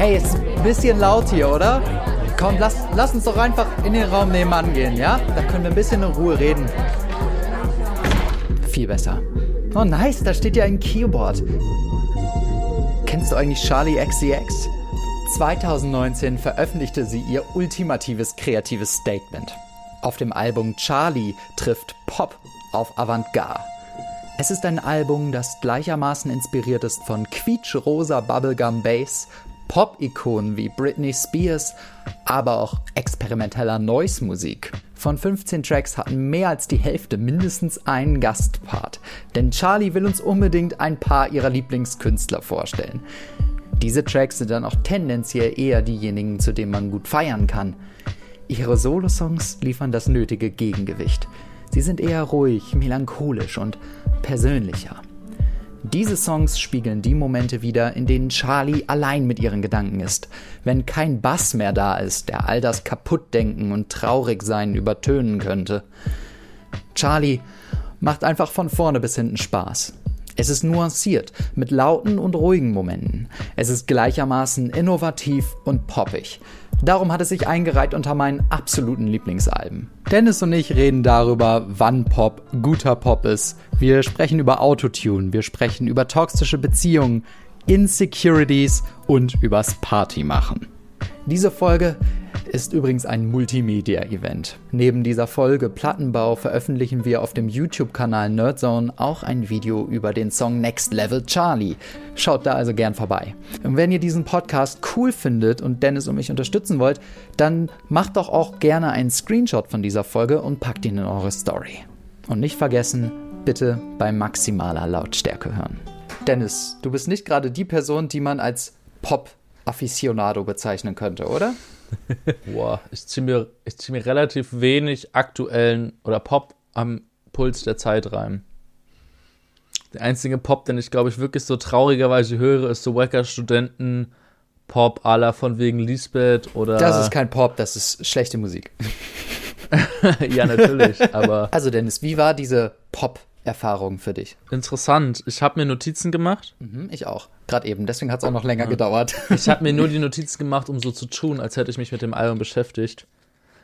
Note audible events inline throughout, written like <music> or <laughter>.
Hey, ist ein bisschen laut hier, oder? Komm, lass, lass uns doch einfach in den Raum nebenan gehen, ja? Da können wir ein bisschen in Ruhe reden. Viel besser. Oh, nice, da steht ja ein Keyboard. Kennst du eigentlich Charlie XCX? 2019 veröffentlichte sie ihr ultimatives kreatives Statement. Auf dem Album Charlie trifft Pop auf Avantgarde. Es ist ein Album, das gleichermaßen inspiriert ist von quietschrosa Bubblegum Bass, Pop-Ikonen wie Britney Spears, aber auch experimenteller Noise-Musik. Von 15 Tracks hatten mehr als die Hälfte mindestens einen Gastpart, denn Charlie will uns unbedingt ein paar ihrer Lieblingskünstler vorstellen. Diese Tracks sind dann auch tendenziell eher diejenigen, zu denen man gut feiern kann. Ihre Solosongs liefern das nötige Gegengewicht. Sie sind eher ruhig, melancholisch und persönlicher. Diese Songs spiegeln die Momente wider, in denen Charlie allein mit ihren Gedanken ist, wenn kein Bass mehr da ist, der all das Kaputtdenken und Traurigsein übertönen könnte. Charlie macht einfach von vorne bis hinten Spaß. Es ist nuanciert, mit lauten und ruhigen Momenten. Es ist gleichermaßen innovativ und poppig. Darum hat es sich eingereiht unter meinen absoluten Lieblingsalben. Dennis und ich reden darüber, wann Pop guter Pop ist. Wir sprechen über Autotune, wir sprechen über toxische Beziehungen, Insecurities und übers Partymachen. Diese Folge ist übrigens ein Multimedia-Event. Neben dieser Folge Plattenbau veröffentlichen wir auf dem YouTube-Kanal Nerdzone auch ein Video über den Song Next Level Charlie. Schaut da also gern vorbei. Und wenn ihr diesen Podcast cool findet und Dennis und mich unterstützen wollt, dann macht doch auch gerne einen Screenshot von dieser Folge und packt ihn in eure Story. Und nicht vergessen, bitte bei maximaler Lautstärke hören. Dennis, du bist nicht gerade die Person, die man als Pop-Afficionado bezeichnen könnte, oder? <laughs> Boah, ich ziehe mir, zieh mir relativ wenig aktuellen oder Pop am Puls der Zeit rein. Der einzige Pop, den ich glaube ich wirklich so traurigerweise höre, ist so Wacker Studenten Pop la von wegen Lisbeth oder. Das ist kein Pop, das ist schlechte Musik. <laughs> ja, natürlich, aber. <laughs> Also, Dennis, wie war diese Pop- Erfahrung für dich? Interessant. Ich habe mir Notizen gemacht. Mhm, ich auch. Gerade eben. Deswegen hat es auch noch länger ja. gedauert. Ich habe mir nur die <laughs> Notizen gemacht, um so zu tun, als hätte ich mich mit dem Album beschäftigt.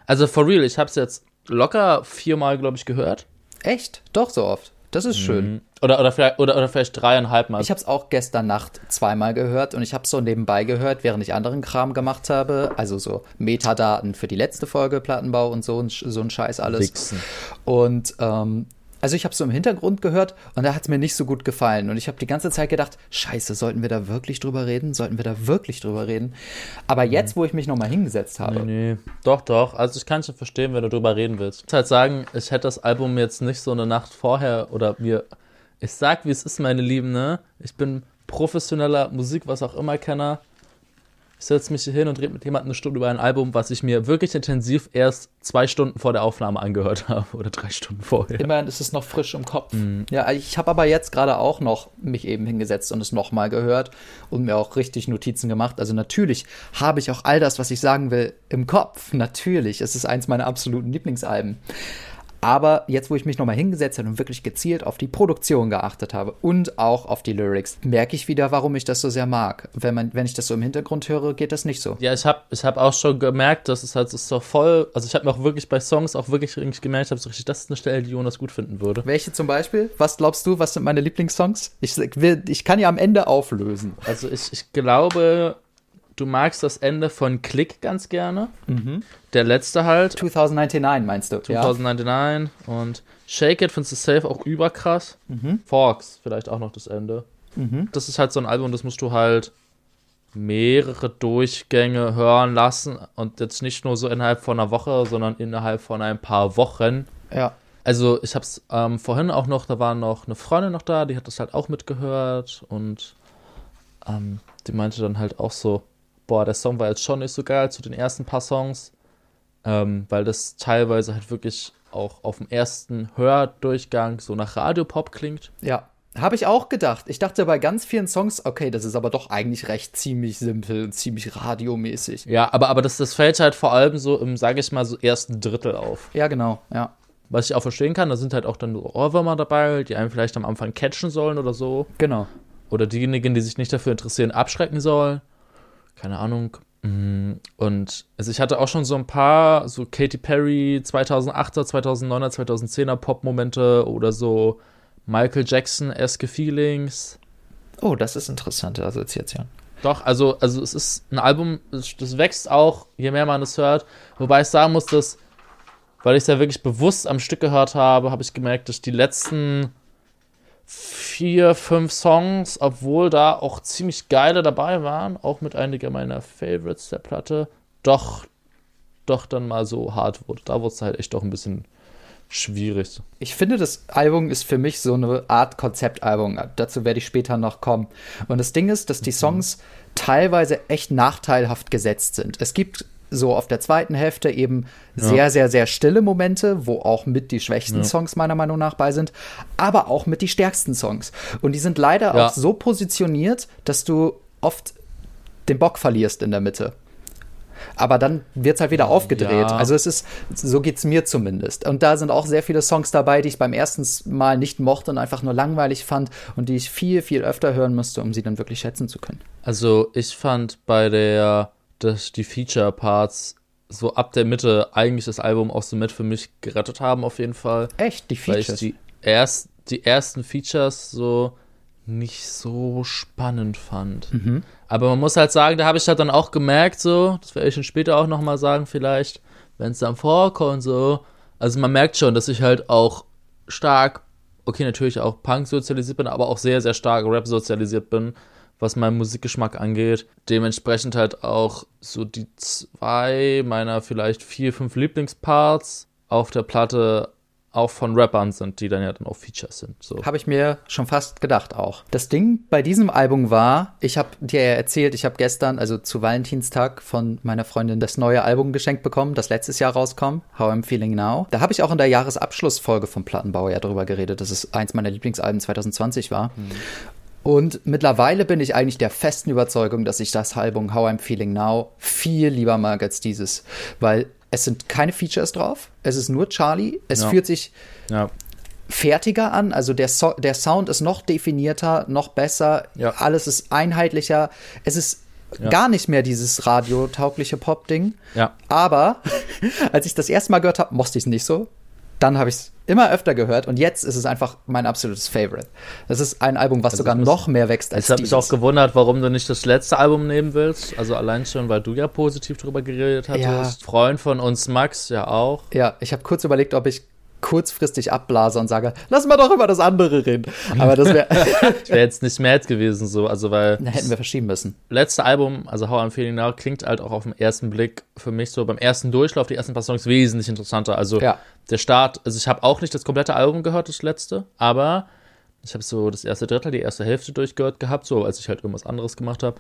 Also for real, ich habe es jetzt locker viermal, glaube ich, gehört. Echt? Doch so oft. Das ist schön. Mhm. Oder, oder, vielleicht, oder, oder vielleicht dreieinhalb Mal. Ich habe es auch gestern Nacht zweimal gehört und ich habe es so nebenbei gehört, während ich anderen Kram gemacht habe. Also so Metadaten für die letzte Folge, Plattenbau und so, so ein Scheiß alles. Wichsen. Und ähm, also ich habe so im Hintergrund gehört und da hat es mir nicht so gut gefallen. Und ich habe die ganze Zeit gedacht, scheiße, sollten wir da wirklich drüber reden? Sollten wir da wirklich drüber reden? Aber mhm. jetzt, wo ich mich nochmal hingesetzt habe. Nee, nee. Doch, doch. Also ich kann schon verstehen, wenn du drüber reden willst. Ich muss halt sagen, ich hätte das Album jetzt nicht so eine Nacht vorher oder mir. Ich sag, wie es ist, meine Lieben, ne? Ich bin professioneller Musik, was auch immer Kenner. Ich setze mich hier hin und rede mit jemandem eine Stunde über ein Album, was ich mir wirklich intensiv erst zwei Stunden vor der Aufnahme angehört <laughs> habe oder drei Stunden vorher. Immerhin ist es noch frisch im Kopf. Mhm. Ja, ich habe aber jetzt gerade auch noch mich eben hingesetzt und es nochmal gehört und mir auch richtig Notizen gemacht. Also natürlich habe ich auch all das, was ich sagen will, im Kopf. Natürlich. Es ist eins meiner absoluten Lieblingsalben. Aber jetzt, wo ich mich nochmal hingesetzt habe und wirklich gezielt auf die Produktion geachtet habe und auch auf die Lyrics, merke ich wieder, warum ich das so sehr mag. Wenn, man, wenn ich das so im Hintergrund höre, geht das nicht so. Ja, ich habe ich hab auch schon gemerkt, dass es halt ist so voll, also ich habe mir auch wirklich bei Songs auch wirklich gemerkt, habe so richtig, das ist eine Stelle, die Jonas gut finden würde. Welche zum Beispiel? Was glaubst du, was sind meine Lieblingssongs? Ich, will, ich kann ja am Ende auflösen. Also ich, ich glaube, du magst das Ende von Click ganz gerne. Mhm. Der letzte halt. 2099 meinst du? 2099 ja. und Shake It findest du safe auch überkrass. Mhm. Forks vielleicht auch noch das Ende. Mhm. Das ist halt so ein Album, das musst du halt mehrere Durchgänge hören lassen und jetzt nicht nur so innerhalb von einer Woche, sondern innerhalb von ein paar Wochen. Ja. Also ich hab's ähm, vorhin auch noch, da war noch eine Freundin noch da, die hat das halt auch mitgehört und ähm, die meinte dann halt auch so, boah, der Song war jetzt schon nicht so geil zu den ersten paar Songs, ähm, weil das teilweise halt wirklich auch auf dem ersten Hördurchgang so nach Radiopop klingt. Ja, habe ich auch gedacht. Ich dachte bei ganz vielen Songs, okay, das ist aber doch eigentlich recht ziemlich simpel und ziemlich radiomäßig. Ja, aber, aber das, das fällt halt vor allem so im, sage ich mal, so ersten Drittel auf. Ja, genau, ja. Was ich auch verstehen kann, da sind halt auch dann Ohrwürmer dabei, die einem vielleicht am Anfang catchen sollen oder so. Genau. Oder diejenigen, die sich nicht dafür interessieren, abschrecken sollen. Keine Ahnung. Mm, Und also ich hatte auch schon so ein paar, so Katy Perry 2008er, 2009er, 2010er Pop-Momente oder so Michael Jackson-eske Feelings. Oh, das ist interessante Assoziation. Doch, also, also es ist ein Album, das wächst auch, je mehr man es hört. Wobei ich sagen muss, dass, weil ich es ja wirklich bewusst am Stück gehört habe, habe ich gemerkt, dass die letzten vier, fünf Songs, obwohl da auch ziemlich geile dabei waren, auch mit einiger meiner Favorites der Platte, doch, doch dann mal so hart wurde. Da wurde es halt echt doch ein bisschen schwierig. Ich finde, das Album ist für mich so eine Art Konzeptalbum. Dazu werde ich später noch kommen. Und das Ding ist, dass die Songs teilweise echt nachteilhaft gesetzt sind. Es gibt so auf der zweiten Hälfte eben sehr, sehr, sehr stille Momente, wo auch mit die schwächsten Ja. Songs meiner Meinung nach bei sind, aber auch mit die stärksten Songs. Und die sind leider Ja. auch so positioniert, dass du oft den Bock verlierst in der Mitte. Aber dann wird es halt wieder aufgedreht. Ja. Also es ist, so geht es mir zumindest. Und da sind auch sehr viele Songs dabei, die ich beim ersten Mal nicht mochte und einfach nur langweilig fand und die ich viel, viel öfter hören musste, um sie dann wirklich schätzen zu können. Also ich fand bei der, dass die Feature-Parts so ab der Mitte eigentlich das Album auch so mit für mich gerettet haben auf jeden Fall. Echt, die Weil ich Features. die, erst, die ersten Features so nicht so spannend fand. Mhm. Aber man muss halt sagen, da habe ich halt dann auch gemerkt, so, das werde ich dann später auch nochmal sagen, vielleicht, wenn es dann vorkommt, so. Also man merkt schon, dass ich halt auch stark, okay, natürlich auch Punk sozialisiert bin, aber auch sehr, sehr stark Rap sozialisiert bin, was meinen Musikgeschmack angeht. Dementsprechend halt auch so die zwei meiner vielleicht vier, fünf Lieblingsparts auf der Platte auch von Rappern sind, die dann ja dann auch Features sind. So. Habe ich mir schon fast gedacht auch. Das Ding bei diesem Album war, ich habe dir ja erzählt, ich habe gestern, also zu Valentinstag, von meiner Freundin das neue Album geschenkt bekommen, das letztes Jahr rauskam, How I'm Feeling Now. Da habe ich auch in der Jahresabschlussfolge vom Plattenbau ja drüber geredet, dass es eins meiner Lieblingsalben 2020 war. Und mittlerweile bin ich eigentlich der festen Überzeugung, dass ich das Album How I'm Feeling Now viel lieber mag als dieses, weil es sind keine Features drauf, es ist nur Charlie, es Ja. fühlt sich Ja. fertiger an. Also der, so der Sound ist noch definierter, noch besser. Ja. Alles ist einheitlicher. Es ist Ja. gar nicht mehr dieses radiotaugliche Pop-Ding. Ja. Aber <laughs> als ich das erste Mal gehört habe, mochte ich es nicht so. Dann habe ich es immer öfter gehört und jetzt ist es einfach mein absolutes Favorite. Das ist ein Album, was sogar ich muss- noch mehr wächst als Ich habe mich auch gewundert, warum du nicht das letzte Album nehmen willst. Also allein schon, weil du ja positiv drüber geredet hattest. Ja. Freund von uns, Max, ja auch. Ja, ich habe kurz überlegt, ob ich kurzfristig abblase und sage, lass mal doch über das andere reden. Aber das wäre, <laughs> wäre jetzt nicht mad gewesen, so. Also, weil da hätten wir verschieben müssen. letzte Album, also How I'm Feeling Now, klingt halt auch auf den ersten Blick für mich so beim ersten Durchlauf, die ersten paar Songs wesentlich interessanter. Also Ja. der Start, also ich habe auch nicht das komplette Album gehört, das letzte, aber ich habe so das erste Drittel, die erste Hälfte durchgehört gehabt, so als ich halt irgendwas anderes gemacht habe.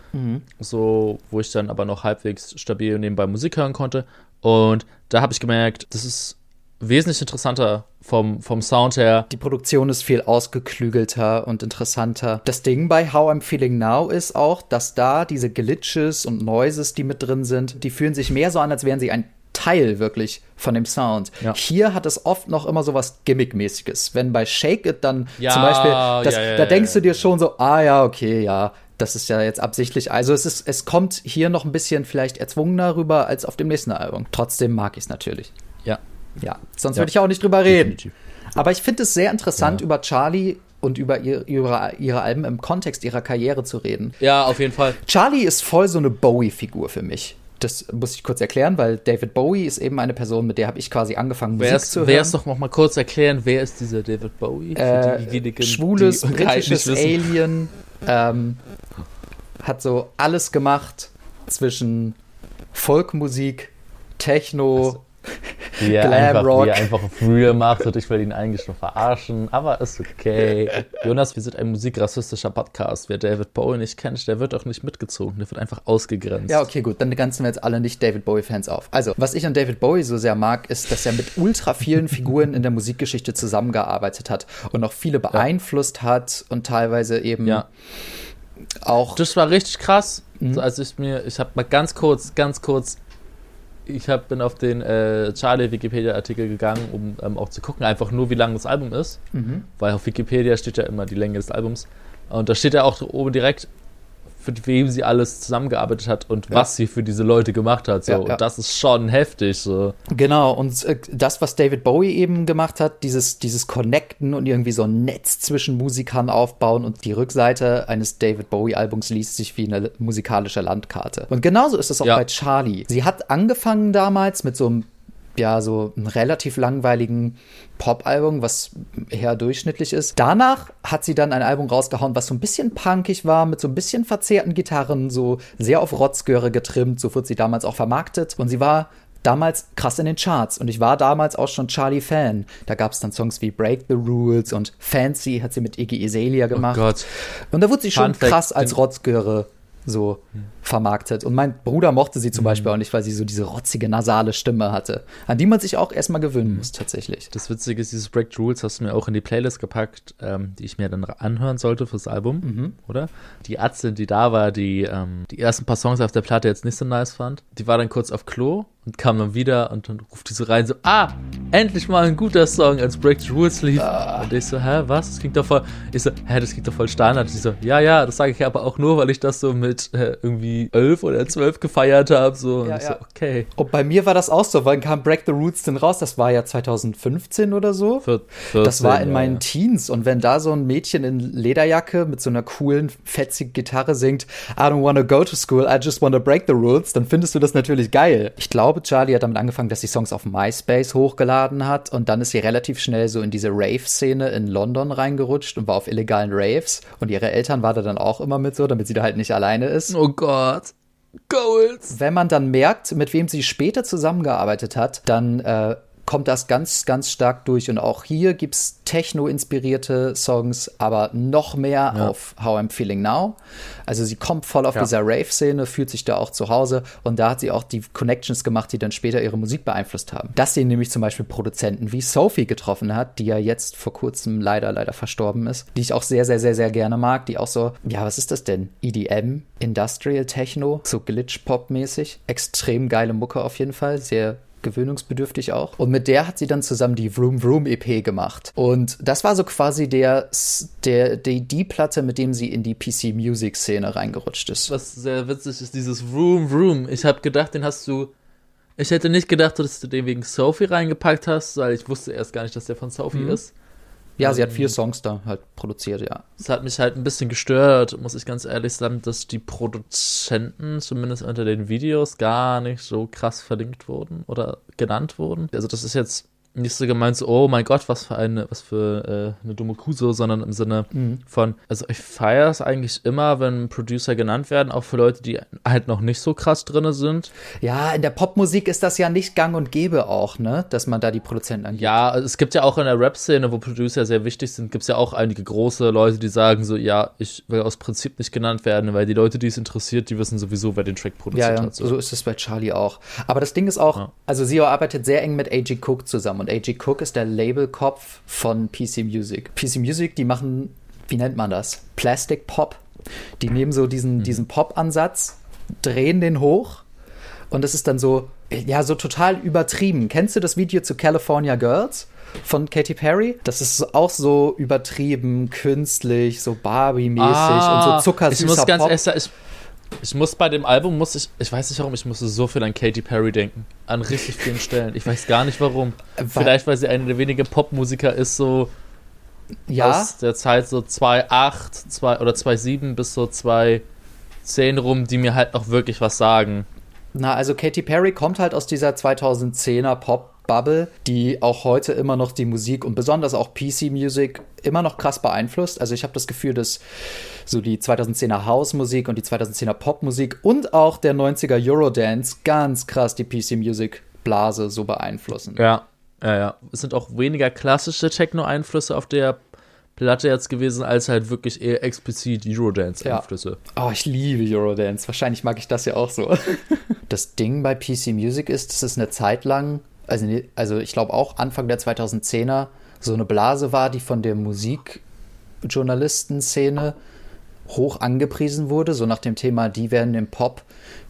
So, wo ich dann aber noch halbwegs stabil nebenbei Musik hören konnte. Und da habe ich gemerkt, das ist wesentlich interessanter vom, vom Sound her. Die Produktion ist viel ausgeklügelter und interessanter. Das Ding bei How I'm Feeling Now ist auch, dass da diese Glitches und Noises, die mit drin sind, die fühlen sich mehr so an, als wären sie ein Teil wirklich von dem Sound. Ja. Hier hat es oft noch immer so was Gimmickmäßiges. Wenn bei Shake It dann Ja, zum Beispiel, das, ja, da denkst du dir schon so, ah ja, okay, ja, das ist ja jetzt absichtlich. Also es ist, es kommt hier noch ein bisschen vielleicht erzwungener rüber als auf dem nächsten Album. Trotzdem mag ich es natürlich. Ja. Ja, sonst Ja. würde ich auch nicht drüber reden. Aber ich finde es sehr interessant, Ja. über Charlie und über ihr, ihre, ihre Alben im Kontext ihrer Karriere zu reden. Ja, auf jeden Fall. Charlie ist voll so eine Bowie-Figur für mich. Das muss ich kurz erklären, weil David Bowie ist eben eine Person, mit der habe ich quasi angefangen, Musik Wer zu ist, hören. wer doch noch mal kurz erklären, wer ist dieser David Bowie? Äh, diejenigen, schwules, die halt britisches. Alien. Ähm, hat so alles gemacht zwischen Folkmusik, Techno, Wie er, einfach, wie er einfach Real macht und ich will ihn eigentlich nur verarschen, aber ist okay. Jonas, wir sind ein musikrassistischer Podcast. Wer David Bowie nicht kennt, der wird auch nicht mitgezogen, der wird einfach ausgegrenzt. Ja, okay, gut, dann ganzen wir jetzt alle nicht David Bowie-Fans auf. Also, was ich an David Bowie so sehr mag, ist, dass er mit ultra vielen Figuren in der Musikgeschichte zusammengearbeitet hat und auch viele beeinflusst hat und teilweise eben Ja. auch. Das war richtig krass. Mhm. So, als ich mir, ich habe mal ganz kurz, ganz kurz, ich hab, bin auf den äh, Charlie Wikipedia-Artikel gegangen, um ähm, auch zu gucken, einfach nur, wie lang das Album ist. Mhm. Weil auf Wikipedia steht ja immer die Länge des Albums. Und da steht ja auch oben direkt mit wem sie alles zusammengearbeitet hat und ja. was sie für diese Leute gemacht hat. So. Ja, ja. Und das ist schon heftig. So. Genau, und äh, das, was David Bowie eben gemacht hat, dieses, dieses Connecten und irgendwie so ein Netz zwischen Musikern aufbauen und die Rückseite eines David Bowie-Albums liest sich wie eine musikalische Landkarte. Und genauso ist es auch bei Charlie. Sie hat angefangen damals mit so einem ja so einen relativ langweiligen Pop-Album, was eher durchschnittlich ist. Danach hat sie dann ein Album rausgehauen, was so ein bisschen punkig war, mit so ein bisschen verzerrten Gitarren, so sehr auf Rotzgöre getrimmt. So wurde sie damals auch vermarktet. Und sie war damals krass in den Charts. Und ich war damals auch schon Charlie-Fan. Da gab es dann Songs wie Break the Rules und Fancy hat sie mit Iggy Azalea gemacht. Oh Gott. Und da wurde sie schon Fun krass als Rotzgöre so vermarktet. Und mein Bruder mochte sie zum mhm. Beispiel auch nicht, weil sie so diese rotzige, nasale Stimme hatte, an die man sich auch erstmal gewöhnen mhm. muss, tatsächlich. Das Witzige ist, dieses Break Rules hast du mir auch in die Playlist gepackt, ähm, die ich mir dann anhören sollte fürs Album, mhm. oder? Die Atze, die da war, die ähm, die ersten paar Songs auf der Platte jetzt nicht so nice fand, die war dann kurz auf Klo und kam dann wieder und dann ruft die so rein, so, ah, endlich mal ein guter Song, als Break the Rules lief. Ah. Und ich so, hä, was? Das klingt doch voll, ich so, hä, das klingt doch voll Standard. Ich so, ja, ja, das sage ich aber auch nur, weil ich das so mit äh, irgendwie elf oder zwölf gefeiert habe, so. Ja, und ich ja. so, okay. Und bei mir war das auch so, wann kam Break the Roots denn raus? Das war ja 2015 oder so. 14, das war in meinen ja, Teens und wenn da so ein Mädchen in Lederjacke mit so einer coolen, fetzigen Gitarre singt, I don't wanna go to school, I just wanna break the rules, dann findest du das natürlich geil. Ich glaube, glaube, Charlie hat damit angefangen, dass sie Songs auf MySpace hochgeladen hat und dann ist sie relativ schnell so in diese Rave-Szene in London reingerutscht und war auf illegalen Raves und ihre Eltern waren da dann auch immer mit so, damit sie da halt nicht alleine ist. Oh Gott. Goals. Wenn man dann merkt, mit wem sie später zusammengearbeitet hat, dann äh, kommt das ganz, ganz stark durch. Und auch hier gibt es Techno-inspirierte Songs, aber noch mehr ja. auf How I'm Feeling Now. Also sie kommt voll auf ja. dieser Rave-Szene, fühlt sich da auch zu Hause und da hat sie auch die Connections gemacht, die dann später ihre Musik beeinflusst haben. Dass sie nämlich zum Beispiel Produzenten wie Sophie getroffen hat, die ja jetzt vor kurzem leider, leider verstorben ist, die ich auch sehr, sehr, sehr, sehr gerne mag, die auch so, ja, was ist das denn? EDM, Industrial Techno, so Glitch-Pop-mäßig. Extrem geile Mucke auf jeden Fall, sehr gewöhnungsbedürftig auch. Und mit der hat sie dann zusammen die Vroom Vroom EP gemacht. Und das war so quasi der, der, die, die Platte, mit dem sie in die PC Music Szene reingerutscht ist. Was sehr witzig ist, dieses Vroom Vroom. Ich habe gedacht, den hast du ich hätte nicht gedacht, dass du den wegen Sophie reingepackt hast, weil ich wusste erst gar nicht, dass der von Sophie mhm. ist. Ja, sie hat vier Songs da halt produziert, ja. Es hat mich halt ein bisschen gestört, muss ich ganz ehrlich sagen, dass die Produzenten zumindest unter den Videos gar nicht so krass verlinkt wurden oder genannt wurden. Also das ist jetzt nicht so gemeint, so, oh mein Gott, was für eine, was für äh, eine dumme Kuh so, sondern im Sinne mhm. von, also ich feiere es eigentlich immer, wenn Producer genannt werden, auch für Leute, die halt noch nicht so krass drin sind. Ja, in der Popmusik ist das ja nicht gang und gäbe auch, ne, dass man da die Produzenten angeht. Ja, also es gibt ja auch in der Rap-Szene, wo Producer sehr wichtig sind, gibt es ja auch einige große Leute, die sagen so, ja, ich will aus Prinzip nicht genannt werden, weil die Leute, die es interessiert, die wissen sowieso, wer den Track produziert ja, ja. hat. So. so ist es bei Charlie auch. Aber das Ding ist auch, ja. also Sio arbeitet sehr eng mit A.G. Cook zusammen und A.G. Cook ist der Labelkopf von PC Music. PC Music, die machen, wie nennt man das? Plastic Pop. Die nehmen so diesen, mhm. diesen Pop-Ansatz, drehen den hoch und es ist dann so, ja, so total übertrieben. Kennst du das Video zu California Girls? von Katy Perry. Das ist auch so übertrieben, künstlich, so Barbie-mäßig ah, und so ah, zuckersüßer ich muss ganz Pop. Ehrlich, ich, muss bei dem Album, muss ich, ich weiß nicht warum, ich musste so viel an Katy Perry denken. An richtig vielen Stellen. Ich weiß gar nicht warum. Weil, Vielleicht, weil sie eine der wenigen Popmusiker ist, so ja? aus der Zeit so 2.8 2, oder 2.7 bis so 2.10 rum, die mir halt noch wirklich was sagen. Na, also Katy Perry kommt halt aus dieser 2010er Pop Bubble, die auch heute immer noch die Musik und besonders auch PC-Musik immer noch krass beeinflusst. Also ich habe das Gefühl, dass so die 2010er House-Musik und die 2010er Pop-Musik und auch der 90er Eurodance ganz krass die PC-Music-Blase so beeinflussen. Ja, ja, ja. Es sind auch weniger klassische Techno-Einflüsse auf der Platte jetzt gewesen, als halt wirklich eher explizit Eurodance-Einflüsse. Ja. Oh, ich liebe Eurodance. Wahrscheinlich mag ich das ja auch so. <laughs> das Ding bei PC Music ist, dass es eine Zeit lang also, also ich glaube auch Anfang der 2010er so eine Blase war, die von der Musikjournalistenszene hoch angepriesen wurde, so nach dem Thema, die werden den Pop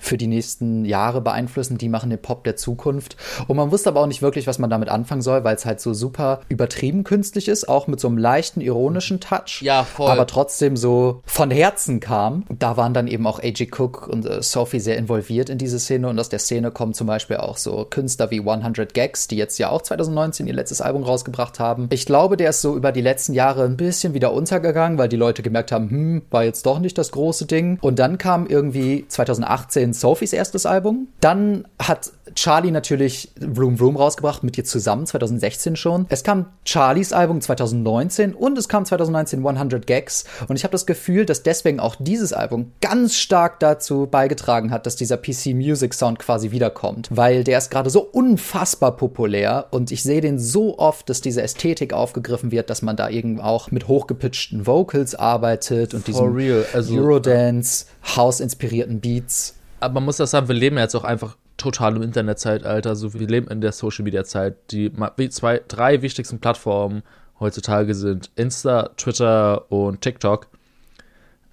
für die nächsten Jahre beeinflussen, die machen den Pop der Zukunft. Und man wusste aber auch nicht wirklich, was man damit anfangen soll, weil es halt so super übertrieben künstlich ist, auch mit so einem leichten ironischen Touch. Ja, voll. Aber trotzdem so von Herzen kam. Da waren dann eben auch A.G. Cook und äh, Sophie sehr involviert in diese Szene und aus der Szene kommen zum Beispiel auch so Künstler wie 100 Gags, die jetzt ja auch 2019 ihr letztes Album rausgebracht haben. Ich glaube, der ist so über die letzten Jahre ein bisschen wieder untergegangen, weil die Leute gemerkt haben, hm, war jetzt doch nicht das große Ding. Und dann kam irgendwie 2018 Sophies erstes Album. Dann hat Charlie natürlich Room Room rausgebracht, mit ihr zusammen, 2016 schon. Es kam Charlies Album 2019 und es kam 2019 100 Gags. Und ich habe das Gefühl, dass deswegen auch dieses Album ganz stark dazu beigetragen hat, dass dieser PC Music Sound quasi wiederkommt. Weil der ist gerade so unfassbar populär und ich sehe den so oft, dass diese Ästhetik aufgegriffen wird, dass man da irgendwie auch mit hochgepitchten Vocals arbeitet und diesem Also, Eurodance, House-inspirierten Beats. Aber man muss das sagen, wir leben jetzt auch einfach total im Internetzeitalter. So, wir leben in der Social Media Zeit. Die zwei, drei wichtigsten Plattformen heutzutage sind Insta, Twitter und TikTok.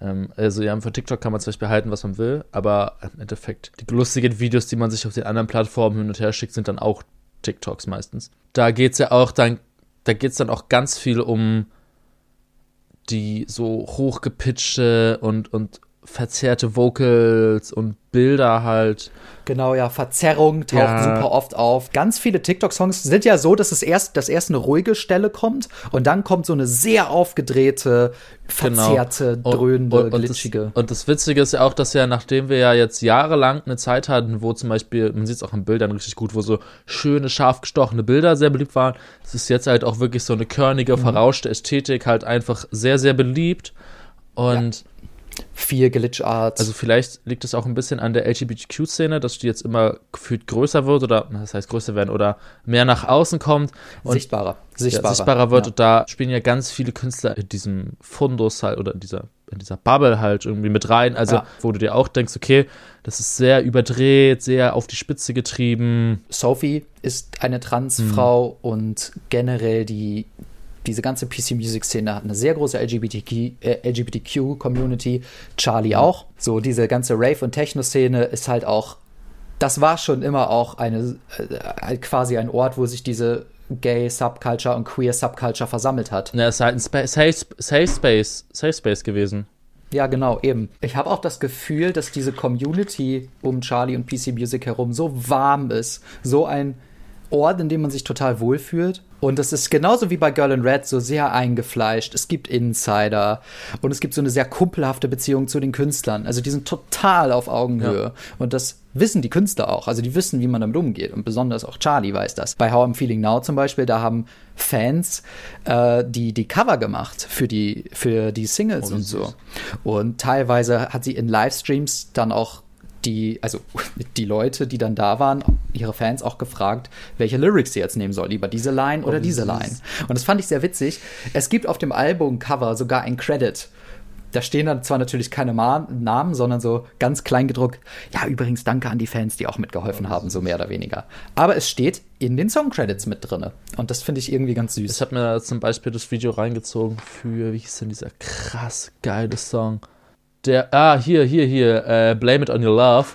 Ähm, also ja, für TikTok kann man zum Beispiel halten, was man will, aber im Endeffekt die lustigen Videos, die man sich auf den anderen Plattformen hin und her schickt, sind dann auch TikToks meistens. Da geht's ja auch dann, da geht's dann auch ganz viel um die so hochgepitchte und, und verzerrte Vocals und Bilder halt. Genau, ja, Verzerrung taucht Ja. super oft auf. Ganz viele TikTok-Songs sind ja so, dass es erst, dass erst eine ruhige Stelle kommt und dann kommt so eine sehr aufgedrehte, verzerrte, Genau. Und- dröhnende, und, und glitschige. Das, und das Witzige ist ja auch, dass ja, nachdem wir ja jetzt jahrelang eine Zeit hatten, wo zum Beispiel, man sieht es auch in Bildern richtig gut, wo so schöne, scharf gestochene Bilder sehr beliebt waren, es ist jetzt halt auch wirklich so eine körnige, verrauschte Ästhetik halt einfach sehr, sehr beliebt. Und Viel Glitch-Art. also vielleicht liegt es auch ein bisschen an der LGBTQ-Szene, dass die jetzt immer gefühlt größer wird oder, das heißt größer werden oder mehr nach außen kommt. Und sichtbarer. ja, Sichtbarer. sichtbarer wird. Ja. Und da spielen ja ganz viele Künstler in diesem Fundus halt oder in dieser, in dieser Bubble halt irgendwie mit rein. Also, Ja. wo du dir auch denkst, okay, das ist sehr überdreht, sehr auf die Spitze getrieben. Sophie ist eine Transfrau Hm. und generell die diese ganze PC-Music-Szene hat eine sehr große LGBTQ, äh, LGBTQ-Community. Charlie auch. So diese ganze Rave- und Techno-Szene ist halt auch, das war schon immer auch eine, äh, quasi ein Ort, wo sich diese Gay-Subculture und Queer-Subculture versammelt hat. Ne, es ist halt ein Spa Safe, Safe Space, Safe Space gewesen. Ja, genau, eben. Ich habe auch das Gefühl, dass diese Community um Charlie und PC Music herum so warm ist. So ein Ort, in dem man sich total wohlfühlt. Und das ist genauso wie bei Girl in Red so sehr eingefleischt. Es gibt Insider und es gibt so eine sehr kumpelhafte Beziehung zu den Künstlern. Also die sind total auf Augenhöhe. Und das wissen die Künstler auch. Also die wissen, wie man damit umgeht. Und besonders auch Charlie weiß das. Bei How I'm Feeling Now zum Beispiel, da haben Fans äh, die, die Cover gemacht für die, für die Singles Oh, und so. Und teilweise hat sie in Livestreams dann auch die, also <laughs> die Leute, die dann da waren, ihre Fans auch gefragt, welche Lyrics sie jetzt nehmen soll. Lieber diese Line oder wie diese. Line. Und das fand ich sehr witzig. Es gibt auf dem Albumcover sogar ein Credit. Da stehen dann zwar natürlich keine Ma Namen, sondern so ganz klein gedruckt. Ja, übrigens danke an die Fans, die auch mitgeholfen haben, so mehr oder weniger. Aber es steht in den Songcredits mit drinne. Und das finde ich irgendwie ganz süß. Ich habe mir zum Beispiel das Video reingezogen für, wie hieß denn dieser krass geile Song? Der, ah, hier, hier, hier, äh, Blame It On Your Love,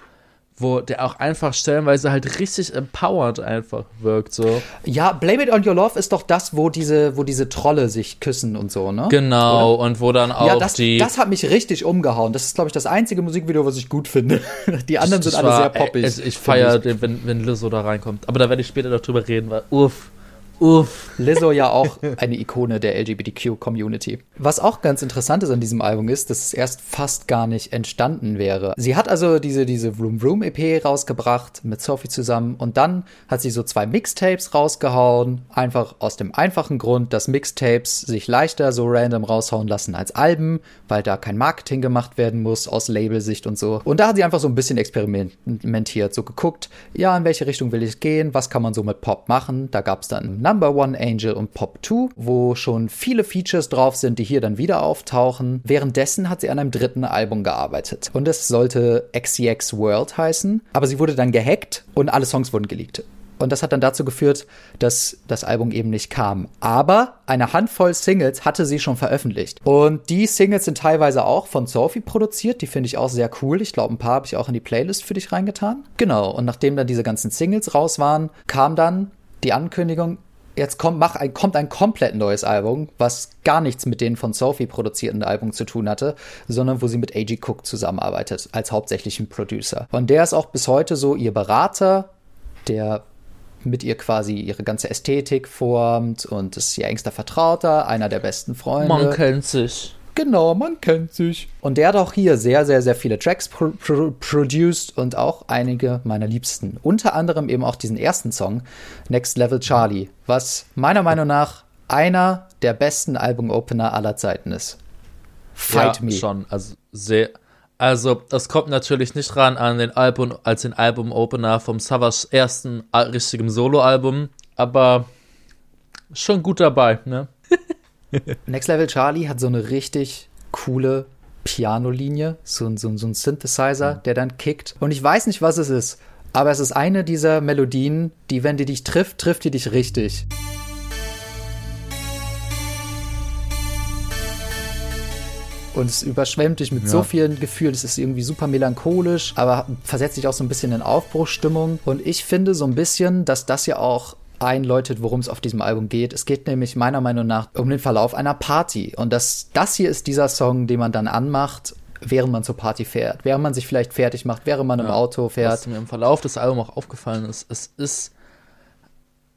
wo der auch einfach stellenweise halt richtig empowered einfach wirkt, so. Ja, Blame It On Your Love ist doch das, wo diese, wo diese Trolle sich küssen und so, ne? Genau, und wo dann auch Ja, das, die. das hat mich richtig umgehauen. Das ist, glaube ich, das einzige Musikvideo, was ich gut finde. <laughs> Die anderen das sind alle war- sehr poppig. ey, ich feiere, wenn, wenn Lizzo da reinkommt. Aber da werde ich später noch drüber reden, weil, uff, uff. Lizzo ja auch eine Ikone der LGBTQ-Community. Was auch ganz interessant ist an diesem Album ist, dass es erst fast gar nicht entstanden wäre. Sie hat also diese, diese Vroom Vroom EP rausgebracht mit Sophie zusammen und dann hat sie so zwei Mixtapes rausgehauen. Einfach aus dem einfachen Grund, dass Mixtapes sich leichter so random raushauen lassen als Alben, weil da kein Marketing gemacht werden muss aus Labelsicht und so. Und da hat sie einfach so ein bisschen experimentiert, so geguckt, ja, in welche Richtung will ich gehen, was kann man so mit Pop machen. Da gab es dann Number One Angel und Pop 2, wo schon viele Features drauf sind, die hier dann wieder auftauchen. Währenddessen hat sie an einem dritten Album gearbeitet. Und es sollte XCX World heißen, aber sie wurde dann gehackt und alle Songs wurden geleakt. Und das hat dann dazu geführt, dass das Album eben nicht kam. Aber eine Handvoll Singles hatte sie schon veröffentlicht. Und die Singles sind teilweise auch von Sophie produziert. Die finde ich auch sehr cool. Ich glaube, ein paar habe ich auch in die Playlist für dich reingetan. Genau. Und nachdem dann diese ganzen Singles raus waren, kam dann die Ankündigung, jetzt kommt, mach ein, kommt ein komplett neues Album, was gar nichts mit den von Sophie produzierten Album zu tun hatte, sondern wo sie mit A.G. Cook zusammenarbeitet, als hauptsächlichen Producer. Und der ist auch bis heute so ihr Berater, der mit ihr quasi ihre ganze Ästhetik formt und ist ihr engster Vertrauter, einer der besten Freunde. Man kennt sich. Genau, man kennt sich. Und der hat auch hier sehr, sehr, sehr viele Tracks pro pro produced und auch einige meiner Liebsten. Unter anderem eben auch diesen ersten Song, Next Level Charlie, was meiner Meinung nach einer der besten Album-Opener aller Zeiten ist. Fight ja, Me. schon. Also sehr. Also, das kommt natürlich nicht ran an den Album, als den Album-Opener vom Savage ersten richtigen Solo-Album, aber schon gut dabei, ne? <laughs> Next Level Charlie hat so eine richtig coole Pianolinie, so, so, so ein Synthesizer, der dann kickt. Und ich weiß nicht, was es ist, aber es ist eine dieser Melodien, die, wenn die dich trifft, trifft die dich richtig. Und es überschwemmt dich mit ja. so vielen Gefühlen. Es ist irgendwie super melancholisch, aber versetzt dich auch so ein bisschen in Aufbruchsstimmung. Und ich finde so ein bisschen, dass das ja auch einläutet, worum es auf diesem Album geht. Es geht nämlich meiner Meinung nach um den Verlauf einer Party. Und das, das hier ist dieser Song, den man dann anmacht während man zur Party fährt, während man sich vielleicht fertig macht, während man im Auto fährt. Was mir im Verlauf des Albums auch aufgefallen ist, es ist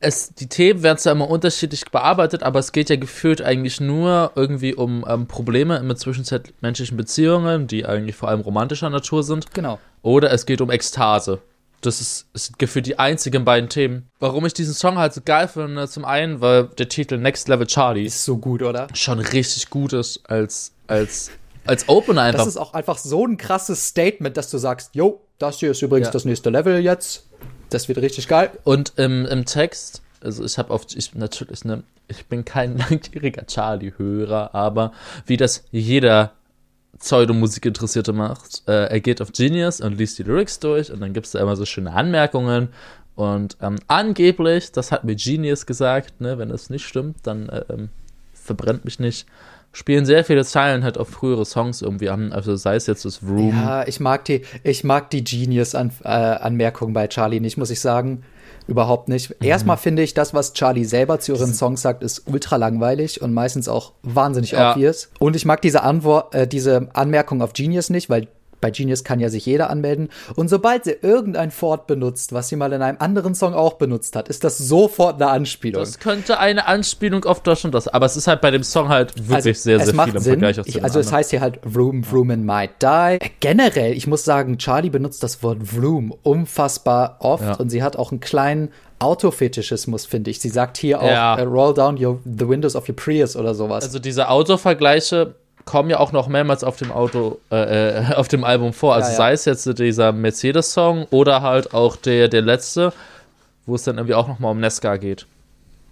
es, die Themen werden zwar immer unterschiedlich bearbeitet, aber es geht ja gefühlt eigentlich nur irgendwie um ähm, Probleme mit zwischenmenschlichen Beziehungen, die eigentlich vor allem romantischer Natur sind. Genau. Oder es geht um Ekstase. Das ist, ist gefühlt die einzigen beiden Themen. Warum ich diesen Song halt so geil finde, zum einen, weil der Titel Next Level Charlie ist so gut, oder? Schon richtig gut ist als, als, als Opener einfach. Das ist auch einfach so ein krasses Statement, dass du sagst, yo, das hier ist übrigens ja. das nächste Level jetzt. Das wird richtig geil. Und im, im Text, also ich habe oft, ich natürlich, ne, ich bin kein <laughs> langjähriger Charlie-Hörer, aber wie das jeder Pseudomusik-Interessierte macht. Äh, er geht auf Genius und liest die Lyrics durch und dann gibt es da immer so schöne Anmerkungen. Und ähm, angeblich, das hat mir Genius gesagt, ne, wenn das nicht stimmt, dann äh, ähm, verbrennt mich nicht. Spielen sehr viele Zeilen halt auf frühere Songs irgendwie an, also sei es jetzt das Room. Ja, ich mag die, ich mag die Genius-Anmerkungen äh, bei Charlie nicht, muss ich sagen. Überhaupt nicht. Mhm. Erstmal finde ich, das, was Charlie selber zu ihren Songs sagt, ist ultra langweilig und meistens auch wahnsinnig ja. obvious. Und ich mag diese Antwort, äh, diese Anmerkung auf Genius nicht, weil bei Genius kann ja sich jeder anmelden. Und sobald sie irgendein Fort benutzt, was sie mal in einem anderen Song auch benutzt hat, ist das sofort eine Anspielung. Das könnte eine Anspielung auf das und das. Aber es ist halt bei dem Song halt wirklich also, sehr, sehr viel im Vergleich auf ich, Also es heißt hier halt Vroom, Vroomin might die. Generell, ich muss sagen, Charlie benutzt das Wort Vroom unfassbar oft ja. und sie hat auch einen kleinen Autofetischismus, finde ich. Sie sagt hier auch, ja. uh, roll down your, the windows of your Prius oder sowas. Also diese Autovergleiche kommen ja auch noch mehrmals auf dem Auto, äh, äh <laughs> auf dem Album vor. Also ja, ja. sei es jetzt dieser Mercedes-Song oder halt auch der, der letzte, wo es dann irgendwie auch nochmal um Nesca geht.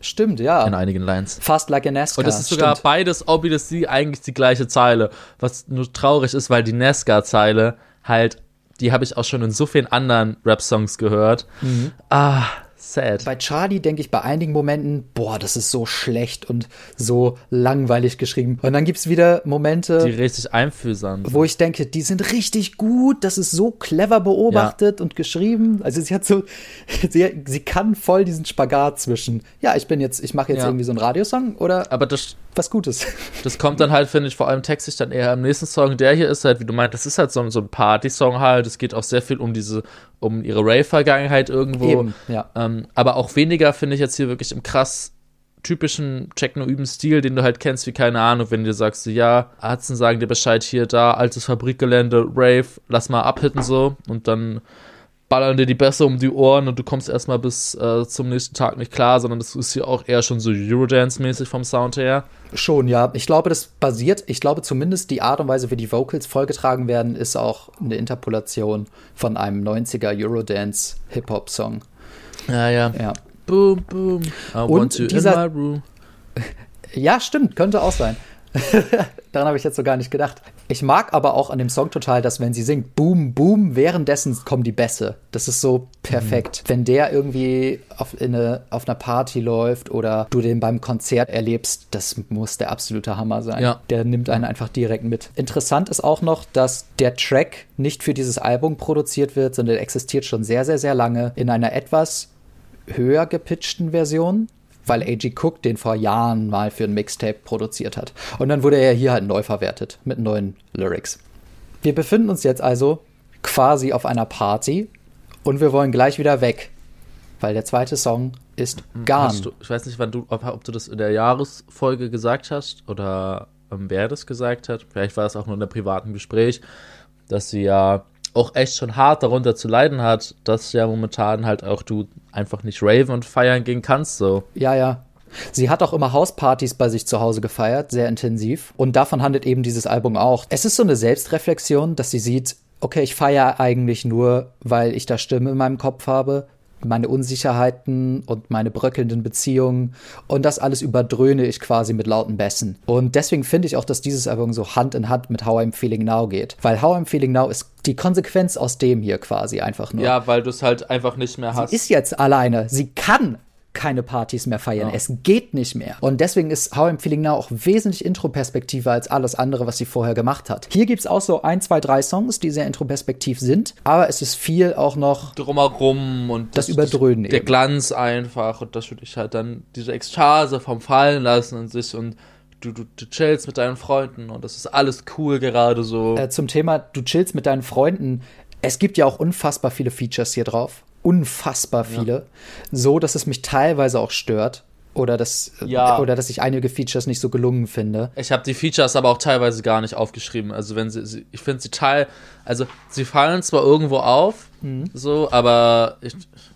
Stimmt, ja. In einigen Lines. Fast like a Nesca. Und es ist sogar Stimmt. beides, obviously, eigentlich die gleiche Zeile. Was nur traurig ist, weil die Nesca-Zeile halt, die habe ich auch schon in so vielen anderen Rap-Songs gehört. Mhm. Ah, Sad. Bei Charlie denke ich bei einigen Momenten, boah, das ist so schlecht und so langweilig geschrieben. Und dann gibt es wieder Momente, die richtig einfühlsam sind. Wo ich denke, die sind richtig gut, das ist so clever beobachtet ja. und geschrieben. Also sie hat so, <laughs> sie, sie kann voll diesen Spagat zwischen, ja, ich bin jetzt, ich mache jetzt ja. irgendwie so einen Radiosong oder Aber das, was Gutes. <laughs> Das kommt dann halt, finde ich, vor allem textlich dann eher im nächsten Song. Der hier ist halt, wie du meint, das ist halt so, so ein Party-Song halt. Es geht auch sehr viel um diese, um ihre Rave-Vergangenheit irgendwo. Eben, ja. Ähm, aber auch weniger finde ich jetzt hier wirklich im krass typischen Techno-Üben-Stil, den du halt kennst, wie keine Ahnung, wenn du sagst, ja, Arzen sagen dir Bescheid hier, da, altes Fabrikgelände, Rave, lass mal abhitten so und dann ballern dir die Bässe um die Ohren und du kommst erstmal bis äh, zum nächsten Tag nicht klar, sondern das ist hier auch eher schon so Eurodance-mäßig vom Sound her. Schon, ja. Ich glaube, das basiert, ich glaube zumindest die Art und Weise, wie die Vocals vollgetragen werden, ist auch eine Interpolation von einem 90er Eurodance-Hip-Hop-Song. Ja, ja. ja. Boom, boom. I und want you dieser, in my room. <laughs> Ja, stimmt, könnte auch sein. <laughs> Daran habe ich jetzt so gar nicht gedacht. Ich mag aber auch an dem Song total, dass wenn sie singt, boom, boom, währenddessen kommen die Bässe. Das ist so perfekt. Mhm. Wenn der irgendwie auf, eine, auf einer Party läuft oder du den beim Konzert erlebst, das muss der absolute Hammer sein. Ja. Der nimmt einen einfach direkt mit. Interessant ist auch noch, dass der Track nicht für dieses Album produziert wird, sondern existiert schon sehr, sehr, sehr lange in einer etwas höher gepitchten Version weil A.G. Cook den vor Jahren mal für ein Mixtape produziert hat. Und dann wurde er hier halt neu verwertet mit neuen Lyrics. Wir befinden uns jetzt also quasi auf einer Party und wir wollen gleich wieder weg, weil der zweite Song ist hm, Gone. Du, ich weiß nicht, wann du, ob, ob, du das in der Jahresfolge gesagt hast oder ähm, wer das gesagt hat. Vielleicht war es auch nur in einem privaten Gespräch, dass sie ja auch echt schon hart darunter zu leiden hat, dass ja momentan halt auch du einfach nicht raven und feiern gehen kannst, so. Ja, ja. Sie hat auch immer Hauspartys bei sich zu Hause gefeiert, sehr intensiv. Und davon handelt eben dieses Album auch. Es ist so eine Selbstreflexion, dass sie sieht, okay, ich feiere eigentlich nur, weil ich da Stimme in meinem Kopf habe, meine Unsicherheiten und meine bröckelnden Beziehungen und das alles überdröhne ich quasi mit lauten Bässen. Und deswegen finde ich auch, dass dieses Album so Hand in Hand mit How I'm Feeling Now geht. Weil How I'm Feeling Now ist die Konsequenz aus dem hier quasi einfach nur. Ja, weil du es halt einfach nicht mehr hast. Sie ist jetzt alleine. Sie kann keine Partys mehr feiern. Ja. Es geht nicht mehr. Und deswegen ist How I'm Feeling Now auch wesentlich Intro-Perspektiver als alles andere, was sie vorher gemacht hat. Hier gibt es auch so ein, zwei, drei Songs, die sehr Intro-perspektiv sind, aber es ist viel auch noch drumherum und das, das Überdröhnen. Der eben. Glanz einfach und das würde ich halt dann diese Ekstase vom Fallen lassen und sich und Du, du, du, chillst mit deinen Freunden und das ist alles cool gerade so. Äh, zum Thema, du chillst mit deinen Freunden. Es gibt ja auch unfassbar viele Features hier drauf unfassbar viele, ja. so dass es mich teilweise auch stört oder dass ja. oder dass ich einige Features nicht so gelungen finde. Ich habe die Features aber auch teilweise gar nicht aufgeschrieben. Also wenn sie, sie ich finde sie teil, also sie fallen zwar irgendwo auf, mhm. so, aber ich,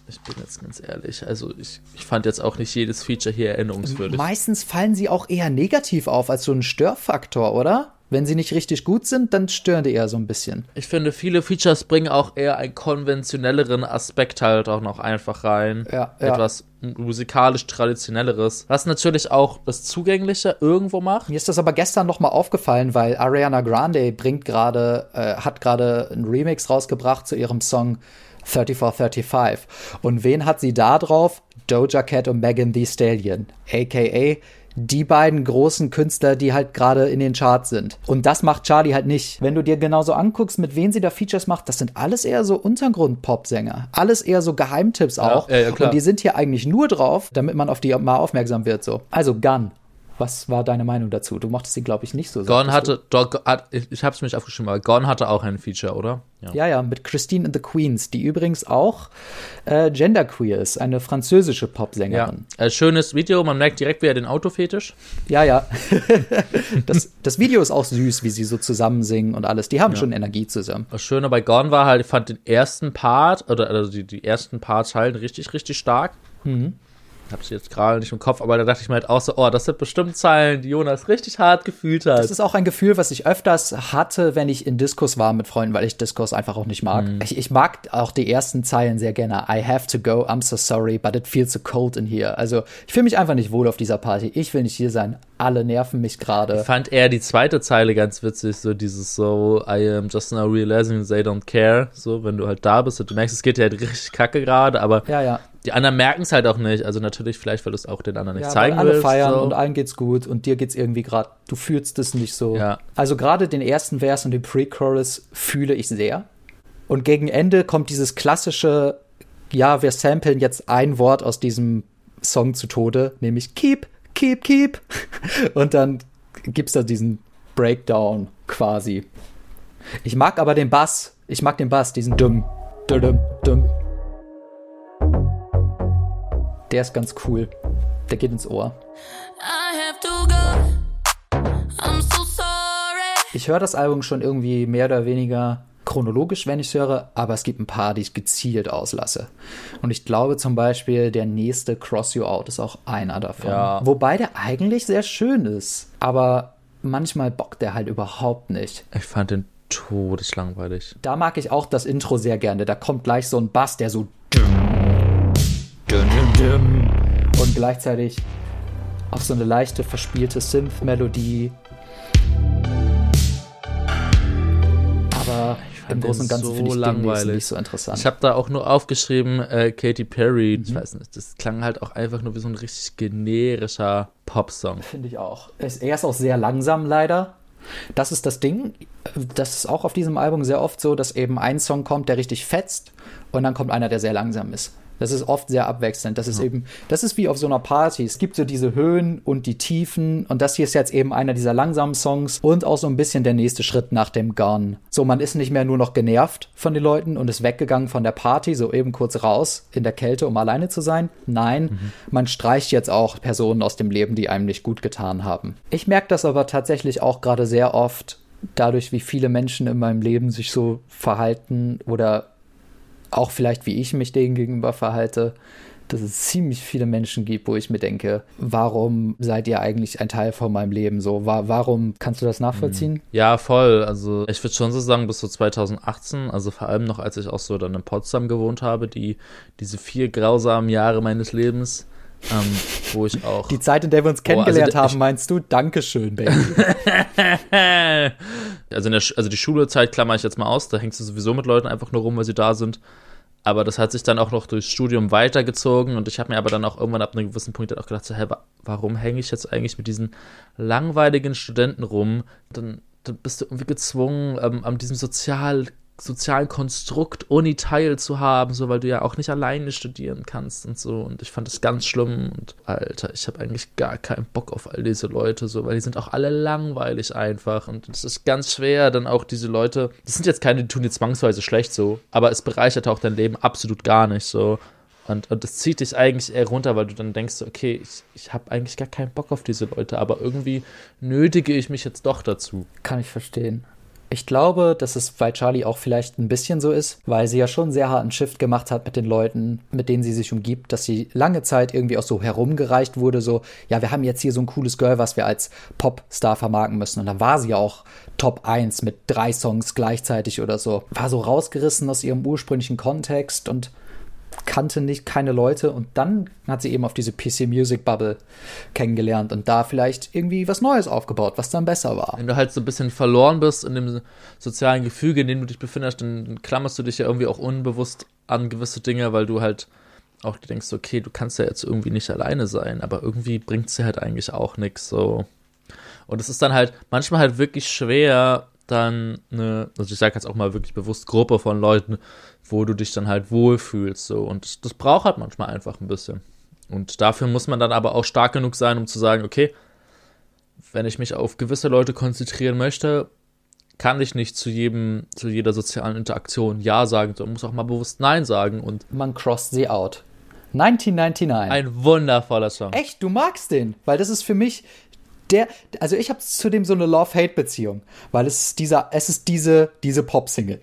ich bin jetzt ganz ehrlich, also ich, ich fand jetzt auch nicht jedes Feature hier erinnerungswürdig. Meistens fallen sie auch eher negativ auf als so ein Störfaktor, oder? Wenn sie nicht richtig gut sind, dann stören die eher so ein bisschen. Ich finde, viele Features bringen auch eher einen konventionelleren Aspekt halt auch noch einfach rein. Ja, ja. Etwas musikalisch traditionelleres. Was natürlich auch das Zugängliche irgendwo macht. Mir ist das aber gestern noch mal aufgefallen, weil Ariana Grande bringt gerade, äh, hat gerade einen Remix rausgebracht zu ihrem Song 3435. Und wen hat sie da drauf? Doja Cat und Megan Thee Stallion, aka die beiden großen Künstler, die halt gerade in den Charts sind. Und das macht Charlie halt nicht. Wenn du dir genauso anguckst, mit wem sie da Features macht, das sind alles eher so Untergrund-Pop-Sänger. Alles eher so Geheimtipps auch. Ja, ja, und die sind hier eigentlich nur drauf, damit man auf die mal aufmerksam wird. So. Also Gun. Was war deine Meinung dazu? Du mochtest sie, glaube ich, nicht so. Gone hatte, doch, ich habe es mich aufgeschrieben, aber Gone hatte auch ein Feature, oder? Ja. ja, ja, mit Christine and the Queens, die übrigens auch äh, genderqueer ist, eine französische Popsängerin. Ja. Äh, schönes Video, man merkt direkt wieder den Autofetisch. Ja, ja. <laughs> das, das Video ist auch süß, wie sie so zusammen singen und alles. Die haben ja. schon Energie zusammen. Das Schöne bei Gone war halt, ich fand den ersten Part, oder also die, die ersten Parts halt richtig, richtig stark. Mhm habe sie jetzt gerade nicht im Kopf, aber da dachte ich mir halt auch so, oh, das sind bestimmt Zeilen, die Jonas richtig hart gefühlt hat. Das ist auch ein Gefühl, was ich öfters hatte, wenn ich in Diskurs war mit Freunden, weil ich Diskurs einfach auch nicht mag. Mhm. Ich, ich, mag auch die ersten Zeilen sehr gerne. I have to go, I'm so sorry, but it feels so cold in here. Also ich fühle mich einfach nicht wohl auf dieser Party. Ich will nicht hier sein. Alle nerven mich gerade. Ich fand eher die zweite Zeile ganz witzig, so dieses so, I am just now realizing they don't care. So, wenn du halt da bist und du merkst, es geht dir halt richtig kacke gerade, aber ja, ja die anderen merken es halt auch nicht. Also natürlich vielleicht, weil du es auch den anderen nicht ja, zeigen alle willst. Alle feiern so. und allen geht's gut und dir geht's irgendwie gerade, du fühlst es nicht so. Ja. Also gerade den ersten Vers und den Pre-Chorus fühle ich sehr. Und gegen Ende kommt dieses klassische, ja, wir samplen jetzt ein Wort aus diesem Song zu Tode, nämlich Keep, Keep, Keep. <laughs> Und dann gibt's da diesen Breakdown quasi. Ich mag aber den Bass. Ich mag den Bass, diesen dumm, dumm, dumm, der ist ganz cool. Der geht ins Ohr. Ich höre das Album schon irgendwie mehr oder weniger chronologisch, wenn ich es höre, aber es gibt ein paar, die ich gezielt auslasse. Und ich glaube zum Beispiel, der nächste Cross You Out ist auch einer davon. Ja. Wobei der eigentlich sehr schön ist, aber manchmal bockt der halt überhaupt nicht. Ich fand den todeslangweilig. Da mag ich auch das Intro sehr gerne. Da kommt gleich so ein Bass, der so und gleichzeitig auch so eine leichte verspielte Synth-Melodie. Aber im Großen und Ganzen so finde ich den langweilig. nicht so interessant. Ich habe da auch nur aufgeschrieben, äh, Katy Perry. Mhm. Ich weiß nicht, das klang halt auch einfach nur wie so ein richtig generischer Popsong. Finde ich auch. Er ist auch sehr langsam, leider. Das ist das Ding. Das ist auch auf diesem Album sehr oft so, dass eben ein Song kommt, der richtig fetzt und dann kommt einer, der sehr langsam ist. Das ist oft sehr abwechselnd. Das ist eben, das ist wie auf so einer Party. Es gibt so diese Höhen und die Tiefen und das hier ist jetzt eben einer dieser langsamen Songs und auch so ein bisschen der nächste Schritt nach dem Gone. So, man ist nicht mehr nur noch genervt von den Leuten und ist weggegangen von der Party, so eben kurz raus in der Kälte, um alleine zu sein. Nein, man streicht jetzt auch Personen aus dem Leben, die einem nicht gut getan haben. Ich merke das aber tatsächlich auch gerade sehr oft dadurch, wie viele Menschen in meinem Leben sich so verhalten oder auch vielleicht, wie ich mich denen gegenüber verhalte, dass es ziemlich viele Menschen gibt, wo ich mir denke, warum seid ihr eigentlich ein Teil von meinem Leben? So, wa warum kannst du das nachvollziehen? Ja, voll. Also ich würde schon so sagen, bis so 2018, also vor allem noch, als ich auch so dann in Potsdam gewohnt habe, die diese vier grausamen Jahre meines Lebens, ähm, wo ich auch. Die Zeit, in der wir uns Oh, also kennengelernt haben, meinst du? Dankeschön, Baby. <laughs> also, in der, also die Schulzeit klammer ich jetzt mal aus, da hängst du sowieso mit Leuten einfach nur rum, weil sie da sind. Aber das hat sich dann auch noch durchs Studium weitergezogen und ich habe mir aber dann auch irgendwann ab einem gewissen Punkt auch gedacht, so, hä, wa warum hänge ich jetzt eigentlich mit diesen langweiligen Studenten rum? Dann, dann bist du irgendwie gezwungen, ähm, an diesem sozial, sozialen Konstrukt Uni teilzuhaben, so weil du ja auch nicht alleine studieren kannst und so. Und ich fand das ganz schlimm und Alter, ich habe eigentlich gar keinen Bock auf all diese Leute, so, weil die sind auch alle langweilig einfach. Und es ist ganz schwer, dann auch diese Leute, das sind jetzt keine, die tun dir zwangsweise schlecht so, aber es bereichert auch dein Leben absolut gar nicht so. Und, und das zieht dich eigentlich eher runter, weil du dann denkst, okay, ich, ich habe eigentlich gar keinen Bock auf diese Leute, aber irgendwie nötige ich mich jetzt doch dazu. Kann ich verstehen. Ich glaube, dass es bei Charlie auch vielleicht ein bisschen so ist, weil sie ja schon sehr harten Shift gemacht hat mit den Leuten, mit denen sie sich umgibt, dass sie lange Zeit irgendwie auch so herumgereicht wurde, so, ja, wir haben jetzt hier so ein cooles Girl, was wir als Popstar vermarkten müssen. Und dann war sie ja auch Top 1 mit drei Songs gleichzeitig oder so. War so rausgerissen aus ihrem ursprünglichen Kontext und kannte nicht keine Leute und dann hat sie eben auf diese PC Music Bubble kennengelernt und da vielleicht irgendwie was Neues aufgebaut, was dann besser war. Wenn du halt so ein bisschen verloren bist in dem sozialen Gefüge, in dem du dich befindest, dann klammerst du dich ja irgendwie auch unbewusst an gewisse Dinge, weil du halt auch denkst, okay, du kannst ja jetzt irgendwie nicht alleine sein, aber irgendwie bringt dir halt eigentlich auch nichts so. Und es ist dann halt manchmal halt wirklich schwer, dann eine, also ich sage jetzt auch mal wirklich bewusst Gruppe von Leuten, wo du dich dann halt wohlfühlst so. Und das, das braucht halt manchmal einfach ein bisschen. Und dafür muss man dann aber auch stark genug sein, um zu sagen, okay, wenn ich mich auf gewisse Leute konzentrieren möchte, kann ich nicht zu jedem, zu jeder sozialen Interaktion Ja sagen, sondern muss auch mal bewusst Nein sagen. Und Man crossed sie out. 1999. ein wundervoller Song. Echt, du magst den, weil das ist für mich der, also ich habe zu so eine Love-Hate-Beziehung, weil es ist dieser, es ist diese, diese Pop-Single.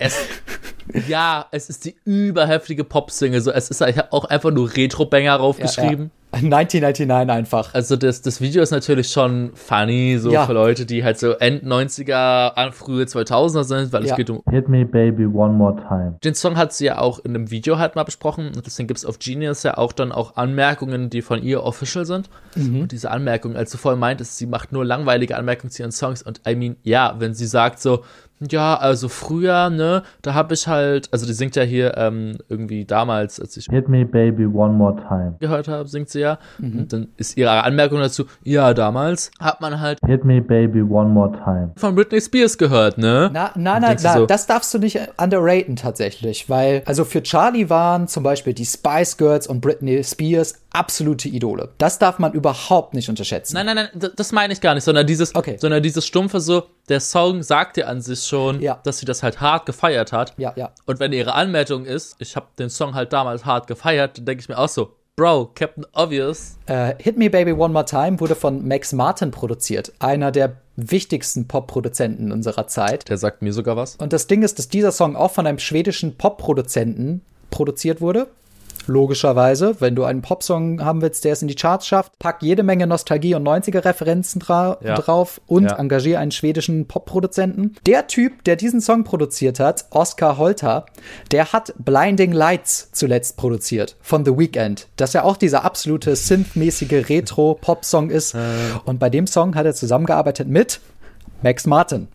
Ja, es ist die überheftige Pop-Single. So, es ist ich habe auch einfach nur Retro-Banger raufgeschrieben. 1999 einfach. Also das, das Video ist natürlich schon funny, so Ja. für Leute, die halt so End 90er, an frühe 2000er sind, weil Ja. es geht um Hit me, baby, one more time. Den Song hat sie ja auch in einem Video halt mal besprochen und deswegen gibt es auf Genius ja auch dann auch Anmerkungen, die von ihr official sind. Und diese Anmerkungen, als du vorhin meintest, sie macht nur langweilige Anmerkungen zu ihren Songs und I mean, ja, wenn sie sagt so, ja, also früher, ne, da habe ich halt, also die singt ja hier ähm, irgendwie damals, als ich Hit me, baby, one more time. gehört habe, singt sie ja. Und dann ist ihre Anmerkung dazu, ja, damals hat man halt Hit me, baby, one more time. von Britney Spears gehört, ne? Na, na, na, na so- das darfst du nicht underraten tatsächlich, weil, also für Charlie waren zum Beispiel die Spice Girls und Britney Spears absolute Idole. Das darf man überhaupt nicht unterschätzen. Nein, nein, nein, das meine ich gar nicht, sondern dieses, Okay. sondern dieses stumpfe so, der Song sagt dir an sich schon, Ja. dass sie das halt hart gefeiert hat. Ja, ja. Und wenn ihre Anmerkung ist, ich habe den Song halt damals hart gefeiert, dann denke ich mir auch so, Bro, Captain Obvious. Äh, Hit Me Baby One More Time wurde von Max Martin produziert, einer der wichtigsten Pop-Produzenten unserer Zeit. Der sagt mir sogar was. Und das Ding ist, dass dieser Song auch von einem schwedischen Pop-Produzenten produziert wurde. Logischerweise, wenn du einen Popsong haben willst, der es in die Charts schafft, pack jede Menge Nostalgie und 90er-Referenzen dra Ja. drauf und Ja. engagier einen schwedischen Pop-Produzenten. Der Typ, der diesen Song produziert hat, Oscar Holter, der hat Blinding Lights zuletzt produziert von The Weeknd, das ja auch dieser absolute synthmäßige Retro-Pop-Song ist. Und bei dem Song hat er zusammengearbeitet mit Max Martin.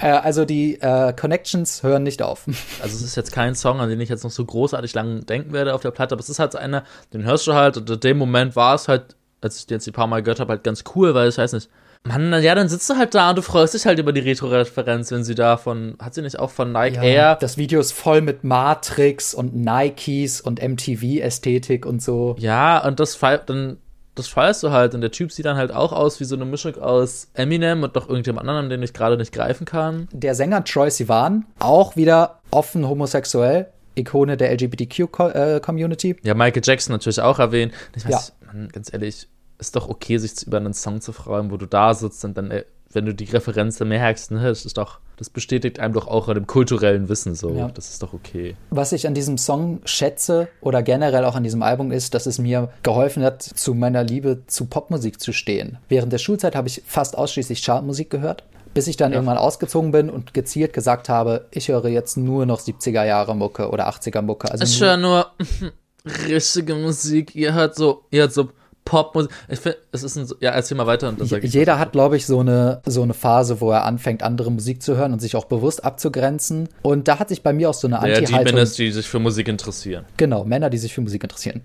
Äh, also die äh, Connections hören nicht auf. <laughs> Also es ist jetzt kein Song, an den ich jetzt noch so großartig lang denken werde auf der Platte, aber es ist halt einer, den hörst du halt und in dem Moment war es halt, als ich den jetzt ein paar Mal gehört habe, halt ganz cool, weil ich weiß nicht, Mann, ja, dann sitzt du halt da und du freust dich halt über die Retro-Referenz, wenn sie da von, hat sie nicht auch von Nike Air? Das Video ist voll mit Matrix und Nikes und MTV-Ästhetik und so. Ja, und das dann das feierst du halt und der Typ sieht dann halt auch aus wie so eine Mischung aus Eminem und noch irgendjemand anderem, den ich gerade nicht greifen kann. Der Sänger Troy Sivan, auch wieder offen homosexuell, Ikone der LGBTQ-Community. Ja, Michael Jackson natürlich auch erwähnt. Ich weiß, Ja. Mann, ganz ehrlich, ist doch okay, sich über einen Song zu freuen, wo du da sitzt und dann, äh, wenn du die Referenz merkst, ne, das ist doch, das bestätigt einem doch auch an dem kulturellen Wissen so. Ja. Das ist doch okay. Was ich an diesem Song schätze oder generell auch an diesem Album ist, dass es mir geholfen hat, zu meiner Liebe zu Popmusik zu stehen. Während der Schulzeit habe ich fast ausschließlich Chartmusik gehört, bis ich dann irgendwann ausgezogen bin und gezielt gesagt habe, ich höre jetzt nur noch 70er Jahre Mucke oder 80er Mucke. Also Ich nur- höre nur <laughs> richtige Musik. Ihr hört so, ihr hört so Popmusik. Ich finde, es ist ein, ja, erzähl mal weiter und dann sag ich. Jeder hat, glaube ich, so eine, so eine Phase, wo er anfängt, andere Musik zu hören und sich auch bewusst abzugrenzen. Und da hat sich bei mir auch so eine Ja, die Anti-Haltung. Männer, die sich für Musik interessieren. Genau, Männer, die sich für Musik interessieren.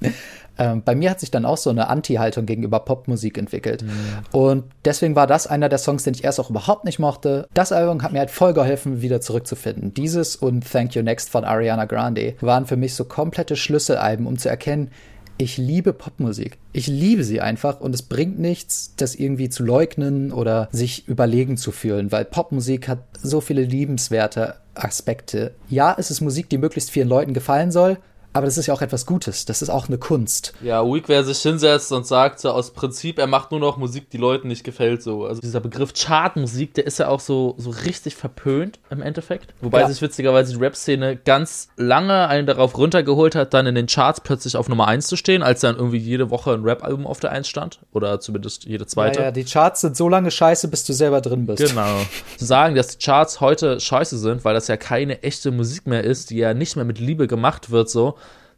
<laughs> ähm, bei mir hat sich dann auch so eine Anti-Haltung gegenüber Popmusik entwickelt. Und deswegen war das einer der Songs, den ich erst auch überhaupt nicht mochte. Das Album hat mir halt voll geholfen, wieder zurückzufinden. Dieses und Thank You Next von Ariana Grande waren für mich so komplette Schlüsselalben, um zu erkennen, ich liebe Popmusik. Ich liebe sie einfach und es bringt nichts, das irgendwie zu leugnen oder sich überlegen zu fühlen, weil Popmusik hat so viele liebenswerte Aspekte. Ja, es ist Musik, die möglichst vielen Leuten gefallen soll, aber das ist ja auch etwas Gutes. Das ist auch eine Kunst. Ja, Weak, wer sich hinsetzt und sagt so aus Prinzip, er macht nur noch Musik, die Leuten nicht gefällt, so. Also dieser Begriff Chartmusik, der ist ja auch so, so richtig verpönt im Endeffekt. Wobei Ja. sich witzigerweise die Rap-Szene ganz lange einen darauf runtergeholt hat, dann in den Charts plötzlich auf Nummer 1 zu stehen, als dann irgendwie jede Woche ein Rap-Album auf der 1 stand. Oder zumindest jede zweite. Ja, ja, die Charts sind so lange scheiße, bis du selber drin bist. Genau. <laughs> Zu sagen, dass die Charts heute scheiße sind, weil das ja keine echte Musik mehr ist, die ja nicht mehr mit Liebe gemacht wird, so,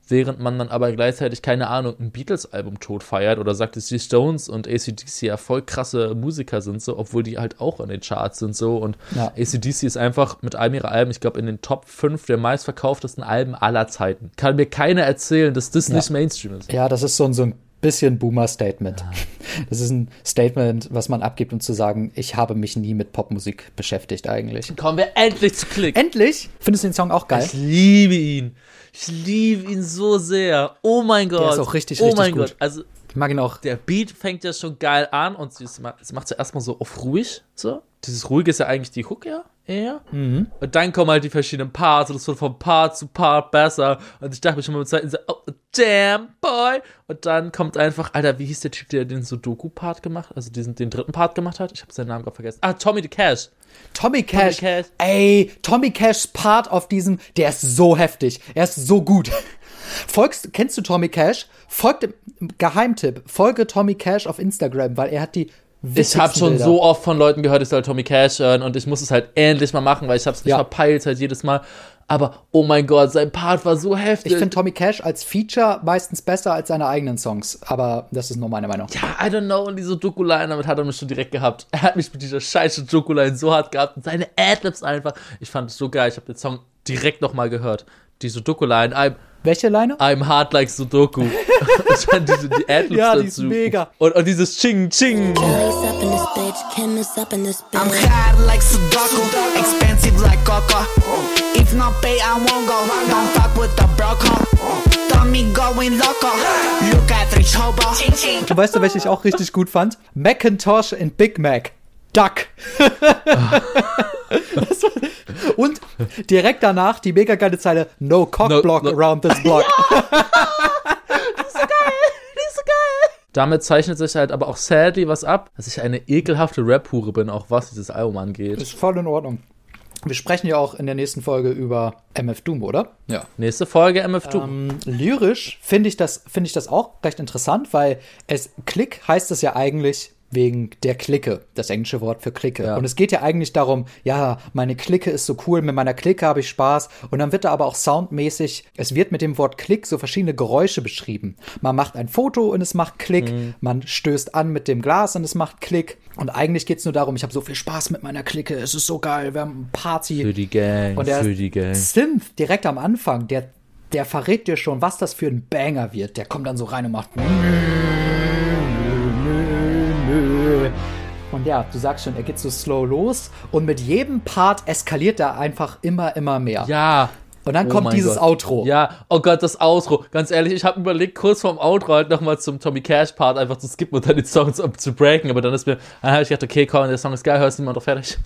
während man dann aber gleichzeitig, keine Ahnung, ein Beatles-Album tot feiert oder sagt, dass die Stones und ACDC ja voll krasse Musiker sind, so, obwohl die halt auch in den Charts sind, so. Und Ja. ACDC ist einfach mit einem ihrer Alben, ich glaube, in den Top 5 der meistverkauftesten Alben aller Zeiten. Kann mir keiner erzählen, dass das nicht Mainstream ist. Ja, das ist so ein, so ein bisschen Boomer-Statement. <laughs> Das ist ein Statement, was man abgibt, um zu sagen, ich habe mich nie mit Popmusik beschäftigt eigentlich. Kommen wir endlich zu Klick. Endlich! Findest du den Song auch geil? Ich liebe ihn. Ich liebe ihn so sehr. Oh mein Gott. ist auch richtig, Oh richtig mein gut. Gott. Also Ich mag ihn auch. der Beat fängt ja schon geil an und sie macht ja erstmal so auf ruhig. So. Dieses Ruhige ist ja eigentlich die Hook ja eher. Mhm. Und dann kommen halt die verschiedenen Parts und es wird von Part zu Part besser. Und ich dachte mir schon mal mit Zeiten so, oh, damn, boy. Und dann kommt einfach, Alter, wie hieß der Typ, der den Sudoku-Part gemacht, also diesen, den dritten Part gemacht hat? Ich habe seinen Namen gerade vergessen. Ah, Tommy the Cash. Tommy Cash. Cash. Ey, Tommy Cashs Part auf diesem, der ist so heftig. Er ist so gut. Folgst, kennst du Tommy Cash? Folgt Geheimtipp, folge Tommy Cash auf Instagram, weil er hat die Ich habe schon Bilder. so oft von Leuten gehört, ich soll Tommy Cash hören und ich muss es halt endlich mal machen, weil ich habe es nicht Ja. verpeilt halt jedes Mal. Aber oh mein Gott, sein Part war so heftig. Ich finde Tommy Cash als Feature meistens besser als seine eigenen Songs, aber das ist nur meine Meinung. ja, I don't know, und diese Doku-Line, damit hat er mich schon direkt gehabt. Er hat mich mit dieser scheiße Doku-Line so hart gehabt und seine Adlibs einfach. Ich fand es so geil, ich habe den Song direkt nochmal gehört. Diese Doku-Line, I'm, Welche Line? I'm hard like Sudoku. <laughs> und dann diese, die Adlibs Ja, dazu. die ist mega. Und, und dieses Ching, Ching. I'm hard like Sudoku, expensive like Coco. If not pay, I won't go. Don't fuck with the broco. Und weißt du, welche ich auch richtig gut fand? Macintosh in Big Mac. Duck. <laughs> <laughs> Und direkt danach die mega geile Zeile No cock No- block no- around this block. Damit zeichnet sich halt aber auch sadly was ab, dass ich eine ekelhafte Rap-Hure bin, auch was dieses Album angeht. Ist voll in Ordnung. Wir sprechen ja auch in der nächsten Folge über MF Doom, oder? Ja. Nächste Folge MF Doom. Ähm, lyrisch finde ich, das- finde ich das auch recht interessant, weil es Klick heißt es ja eigentlich wegen der Clique, das englische Wort für Clique. Ja. Und es geht ja eigentlich darum, ja, meine Clique ist so cool, mit meiner Clique habe ich Spaß. Und dann wird da aber auch soundmäßig, es wird mit dem Wort Klick so verschiedene Geräusche beschrieben. Man macht ein Foto und es macht Klick, man stößt an mit dem Glas und es macht Klick. Und eigentlich geht's nur darum, ich habe so viel Spaß mit meiner Clique, es ist so geil, wir haben Party. Für die Gang, Und der für die Gang. Synth direkt am Anfang, der, der verrät dir schon, was das für ein Banger wird. Der kommt dann so rein und macht. Und ja, du sagst schon, er geht so slow los und mit jedem Part eskaliert er einfach immer, immer mehr. Ja. Und dann Oh kommt dieses Gott. Outro. Ja, oh Gott, das Outro. Ganz ehrlich, ich habe überlegt, kurz vorm Outro halt nochmal zum Tommy Cash Part einfach zu skippen und dann die Songs zu breaken. Aber dann ist mir, dann habe ich gedacht, okay, komm, der Song ist geil, hörst du mal doch fertig.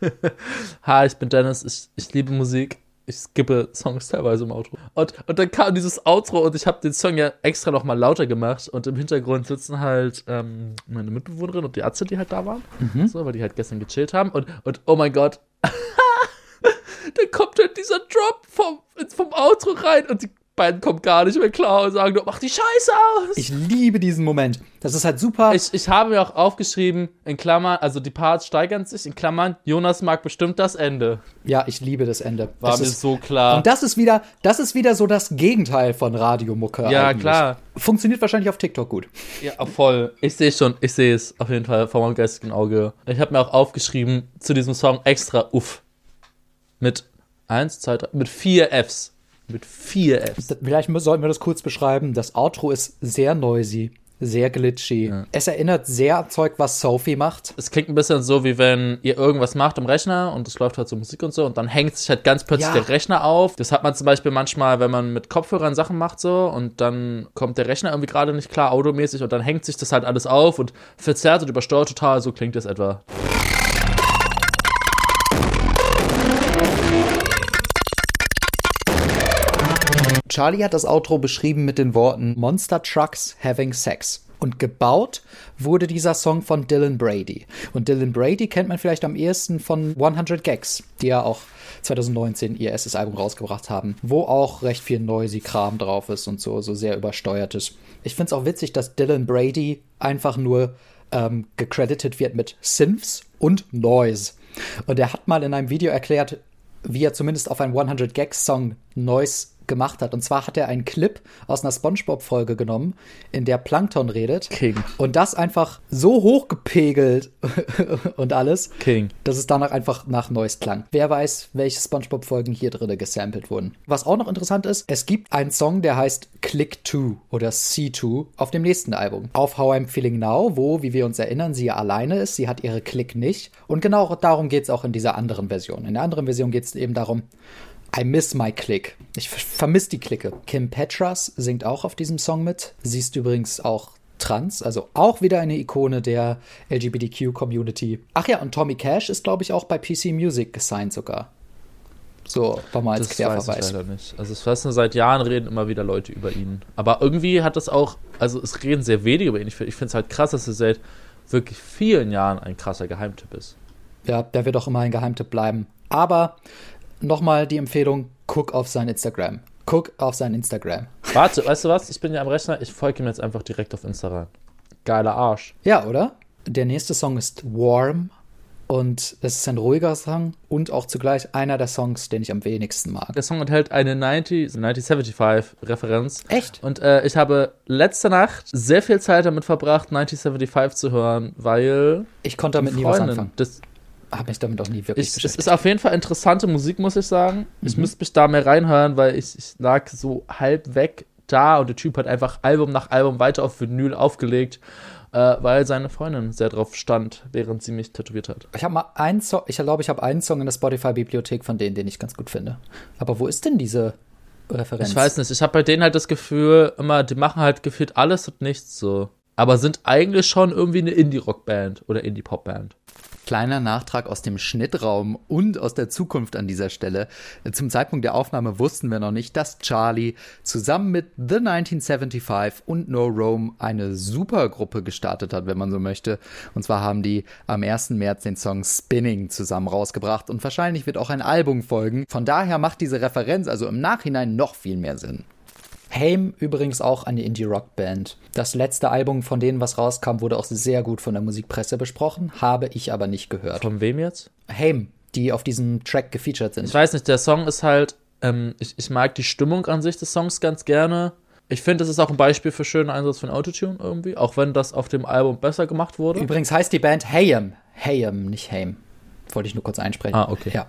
<laughs> Hi, ich bin Dennis, ich, ich liebe Musik. Ich skippe Songs teilweise im Outro. Und, und dann kam dieses Outro und ich habe den Song ja extra nochmal lauter gemacht. Und im Hintergrund sitzen halt ähm, meine Mitbewohnerin und die Ärzte, die halt da waren. So, weil die halt gestern gechillt haben. Und, und oh mein Gott, <laughs> dann kommt halt dieser Drop vom, vom Outro rein und die beiden kommen gar nicht mehr klar und sagen mach die Scheiße aus. Ich liebe diesen Moment. Das ist halt super. Ich, ich habe mir auch aufgeschrieben, in Klammern, also die Parts steigern sich, in Klammern, Jonas mag bestimmt das Ende. ja, ich liebe das Ende. War das mir ist, so klar. Und das ist wieder, das ist wieder so das Gegenteil von Radiomucke. Ja, eigentlich. klar. Funktioniert wahrscheinlich auf TikTok gut. ja, voll. Ich sehe schon, ich sehe es auf jeden Fall vor meinem geistigen Auge. Ich habe mir auch aufgeschrieben zu diesem Song extra Uff. Mit eins, zwei, drei, mit vier Fs. Mit vier Fs. Vielleicht sollten wir das kurz beschreiben. Das Outro ist sehr noisy, sehr glitchy. Es erinnert sehr an Zeug, was Sophie macht. es klingt ein bisschen so, wie wenn ihr irgendwas macht im Rechner und es läuft halt so Musik und so und dann hängt sich halt ganz plötzlich Ja. der Rechner auf. Das hat man zum Beispiel manchmal, wenn man mit Kopfhörern Sachen macht so und dann kommt der Rechner irgendwie gerade nicht klar, automäßig und dann hängt sich das halt alles auf und verzerrt und übersteuert total. So klingt das etwa. Charlie hat das Outro beschrieben mit den Worten Monster Trucks Having Sex. Und gebaut wurde dieser Song von Dylan Brady. Und Dylan Brady kennt man vielleicht am ehesten von 100 Gags, die ja auch 2019 ihr erstes Album rausgebracht haben, wo auch recht viel noisy Kram drauf ist und so, so sehr übersteuert ist. Ich finde es auch witzig, dass Dylan Brady einfach nur ähm, gecredited wird mit Synths und Noise. Und er hat mal in einem Video erklärt, wie er zumindest auf einen 100 Gags Song Noise gemacht hat. Und zwar hat er einen Clip aus einer SpongeBob-Folge genommen, in der Plankton redet. King. Und das einfach so hochgepegelt <laughs> und alles, King. dass es danach einfach nach Noise klang. Wer weiß, welche SpongeBob-Folgen hier drin gesampelt wurden. Was auch noch interessant ist, es gibt einen Song, der heißt Click 2 oder C2 auf dem nächsten Album. Auf How I'm Feeling Now, wo, wie wir uns erinnern, sie ja alleine ist. Sie hat ihre Click nicht. Und genau darum geht es auch in dieser anderen Version. In der anderen Version geht es eben darum, I miss my click. Ich ver- vermiss die Clique. Kim Petras singt auch auf diesem Song mit. Sie ist übrigens auch trans, also auch wieder eine Ikone der LGBTQ-Community. Ach ja, und Tommy Cash ist, glaube ich, auch bei PC Music gesigned sogar. So, war mal als Das weiß ich Querverweis. leider nicht. Also ich weiß nur, seit Jahren reden immer wieder Leute über ihn. Aber irgendwie hat das auch, also es reden sehr wenige über ihn. Ich finde es halt krass, dass er seit wirklich vielen Jahren ein krasser Geheimtipp ist. Ja, der wird auch immer ein Geheimtipp bleiben. Aber nochmal die Empfehlung, guck auf sein Instagram. Guck auf sein Instagram. Warte, weißt du was? Ich bin ja am Rechner, ich folge ihm jetzt einfach direkt auf Insta rein. Geiler Arsch. Ja, oder? Der nächste Song ist Warm und es ist ein ruhiger Song und auch zugleich einer der Songs, den ich am wenigsten mag. Der Song enthält eine 90, 1975 Referenz. Echt? Und äh, ich habe letzte Nacht sehr viel Zeit damit verbracht, 1975 zu hören, weil Ich konnte damit nie was Freundin, anfangen. das, Habe mich damit auch nie wirklich ich, es beschäftigt. ist auf jeden Fall interessante Musik, muss ich sagen. Ich Mhm. müsste mich da mehr reinhören, weil ich, ich lag so halb weg da und der Typ hat einfach Album nach Album weiter auf Vinyl aufgelegt, äh, weil seine Freundin sehr drauf stand, während sie mich tätowiert hat. Ich habe mal einen Song, ich glaube, ich habe einen Song in der Spotify-Bibliothek von denen, den ich ganz gut finde. Aber wo ist denn diese Referenz? Ich weiß nicht, ich habe bei denen halt das Gefühl, immer, die machen halt gefühlt alles und nichts so. Aber sind eigentlich schon irgendwie eine Indie-Rock-Band oder Indie-Pop-Band. Kleiner Nachtrag aus dem Schnittraum und aus der Zukunft an dieser Stelle. Zum Zeitpunkt der Aufnahme wussten wir noch nicht, dass Charlie zusammen mit The 1975 und No Rome eine Supergruppe gestartet hat, wenn man so möchte. Und zwar haben die am 1. März den Song Spinning zusammen rausgebracht und wahrscheinlich wird auch ein Album folgen. Von daher macht diese Referenz also im Nachhinein noch viel mehr Sinn. Haim übrigens auch eine Indie-Rock-Band. Das letzte Album von denen, was rauskam, wurde auch sehr gut von der Musikpresse besprochen, habe ich aber nicht gehört. Von wem jetzt? Haim, die auf diesem Track gefeatured sind. Ich weiß nicht, der Song ist halt, ähm, ich, ich mag die Stimmung an sich des Songs ganz gerne. Ich finde, das ist auch ein Beispiel für schönen Einsatz von Autotune irgendwie, auch wenn das auf dem Album besser gemacht wurde. Übrigens heißt die Band Hayem. Hayem, nicht Haim. Wollte ich nur kurz einsprechen. Ah, okay. Ja.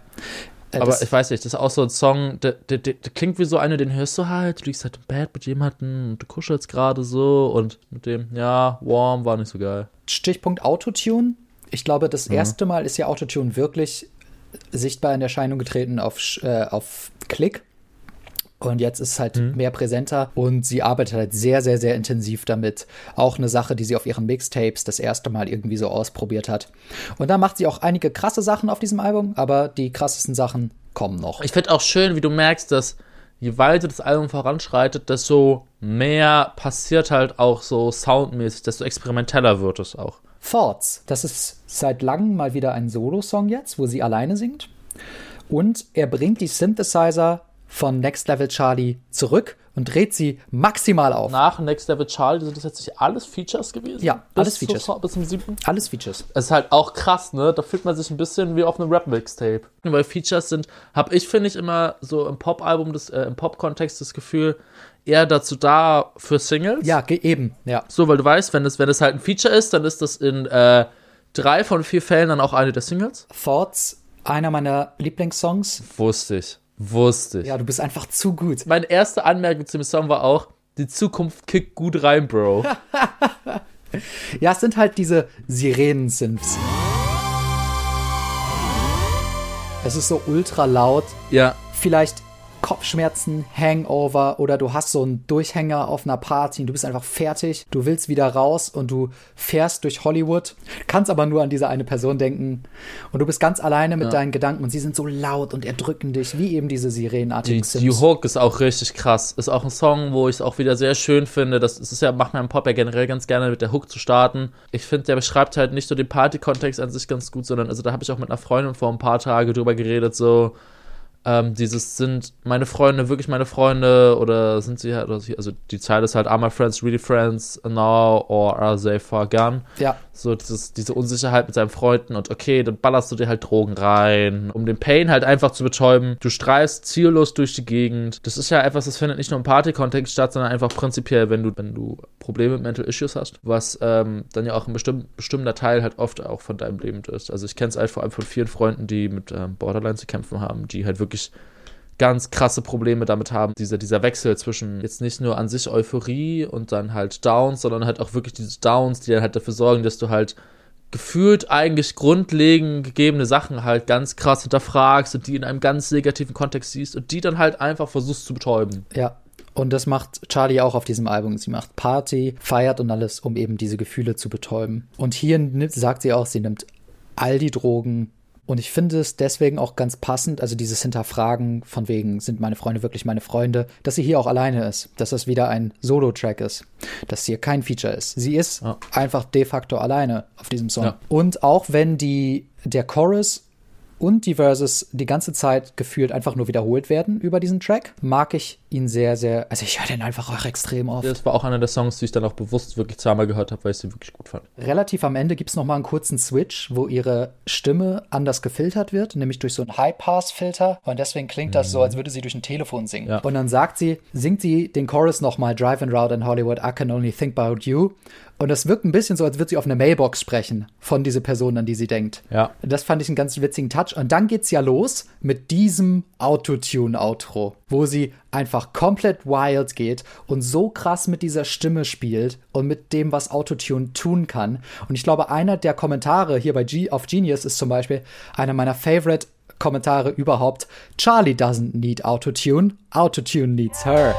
Äh, Aber ich weiß nicht, das ist auch so ein Song, der, der, der, der klingt wie so einer, den hörst du halt, du liegst halt im Bett mit jemandem und du kuschelst gerade so und mit dem, ja, warm war nicht so geil. Stichpunkt Autotune. Ich glaube, das Mhm. erste Mal ist ja Autotune wirklich sichtbar in Erscheinung getreten auf, äh, auf Klick. Und jetzt ist es halt Mhm. mehr präsenter und sie arbeitet halt sehr, sehr, sehr intensiv damit. Auch eine Sache, die sie auf ihren Mixtapes das erste Mal irgendwie so ausprobiert hat. Und da macht sie auch einige krasse Sachen auf diesem Album, aber die krassesten Sachen kommen noch. Ich finde auch schön, wie du merkst, dass je weiter das Album voranschreitet, desto mehr passiert halt auch so soundmäßig, desto experimenteller wird es auch. Thoughts. Das ist seit langem mal wieder ein Solo-Song jetzt, wo sie alleine singt. Und er bringt die Synthesizer von Next Level Charlie zurück und dreht sie maximal auf. Nach Next Level Charlie sind das jetzt nicht alles Features gewesen? Ja, alles bis Features. Zur, bis zum siebten? Alles Features. Es ist halt auch krass, ne? Da fühlt man sich ein bisschen wie auf einem Rap-Mixtape. Weil Features sind, habe ich, finde ich, immer so im Pop-Album, äh, im Pop-Kontext das Gefühl, eher dazu da für Singles. Ja, eben, ja. So, weil du weißt, wenn es, wenn es halt ein Feature ist, dann ist das in äh, drei von vier Fällen dann auch eine der Singles. Thoughts, einer meiner Lieblingssongs. Wusste ich. Wusste ich. Ja, du bist einfach zu gut. Meine erste Anmerkung zu dem Song war auch, die Zukunft kickt gut rein, Bro. <laughs> Ja, es sind halt diese Sirenen-Synths. Es ist so ultra laut. ja. vielleicht Kopfschmerzen, Hangover oder du hast so einen Durchhänger auf einer Party und du bist einfach fertig, du willst wieder raus und du fährst durch Hollywood, kannst aber nur an diese eine Person denken und du bist ganz alleine mit deinen Gedanken und sie sind so laut und erdrücken dich, wie eben diese Die, sirenenartigen die Sims. Hook ist auch richtig krass. Ist auch ein Song, wo ich es auch wieder sehr schön finde. Das ist ja, macht man im Pop ja generell ganz gerne mit der Hook zu starten. Ich finde, der beschreibt halt nicht nur den Party-Kontext an sich ganz gut, sondern, also da habe ich auch mit einer Freundin vor ein paar Tagen drüber geredet, so, ähm, dieses sind meine Freunde wirklich meine Freunde oder sind sie halt, sie, also die Zeile ist halt, are my friends really friends now or are they far gone? Ja, So dieses, diese Unsicherheit mit seinen Freunden und okay, dann ballerst du dir halt Drogen rein, um den Pain halt einfach zu betäuben. Du streifst ziellos durch die Gegend. Das ist ja etwas, das findet nicht nur im Party-Kontext statt, sondern einfach prinzipiell, wenn du, wenn du Probleme mit Mental Issues hast, was ähm, dann ja auch ein bestimm bestimmter Teil halt oft auch von deinem Leben ist. Also ich kenne es halt vor allem von vielen Freunden, die mit ähm, Borderline zu kämpfen haben, die halt wirklich ganz krasse Probleme damit haben. Dieser, dieser Wechsel zwischen jetzt nicht nur an sich Euphorie und dann halt Downs, sondern halt auch wirklich diese Downs, die dann halt dafür sorgen, dass du halt gefühlt eigentlich grundlegend gegebene Sachen halt ganz krass hinterfragst und die in einem ganz negativen Kontext siehst und die dann halt einfach versuchst zu betäuben. ja. Und das macht Charlie auch auf diesem Album. Sie macht Party, feiert und alles, um eben diese Gefühle zu betäuben. Und hier sagt sie auch, sie nimmt all die Drogen. Und ich finde es deswegen auch ganz passend, also dieses Hinterfragen von wegen, sind meine Freunde wirklich meine Freunde, dass sie hier auch alleine ist, dass das wieder ein Solo-Track ist, dass hier kein Feature ist. Sie ist Ja. einfach de facto alleine auf diesem Song. Ja. Und auch wenn die, der Chorus und die Verses die ganze Zeit gefühlt einfach nur wiederholt werden über diesen Track, mag ich ihn sehr, sehr, also ich höre den einfach auch extrem oft. Das war auch einer der Songs, die ich dann auch bewusst wirklich zweimal gehört habe, weil ich sie wirklich gut fand. Relativ am Ende gibt es nochmal einen kurzen Switch, wo ihre Stimme anders gefiltert wird, nämlich durch so einen High-Pass-Filter. Und deswegen klingt das so, als würde sie durch ein Telefon singen. Ja. Und dann sagt sie, singt sie den Chorus nochmal, Driving Round in Hollywood, I can only think about you. Und das wirkt ein bisschen so, als würde sie auf eine Mailbox sprechen von dieser Person, an die sie denkt. Ja. Das fand ich einen ganz witzigen Touch. Und dann geht's ja los mit diesem Autotune-Outro, wo sie einfach komplett wild geht und so krass mit dieser Stimme spielt und mit dem, was Autotune tun kann. Und ich glaube, einer der Kommentare hier bei G auf Genius ist zum Beispiel einer meiner Favorite Kommentare überhaupt. Charlie doesn't need Autotune, Autotune needs her.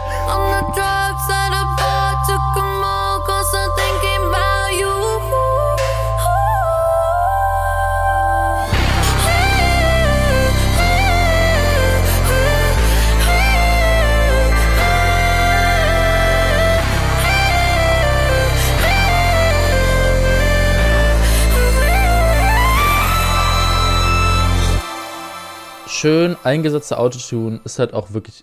Schön eingesetzter Autotune ist halt auch wirklich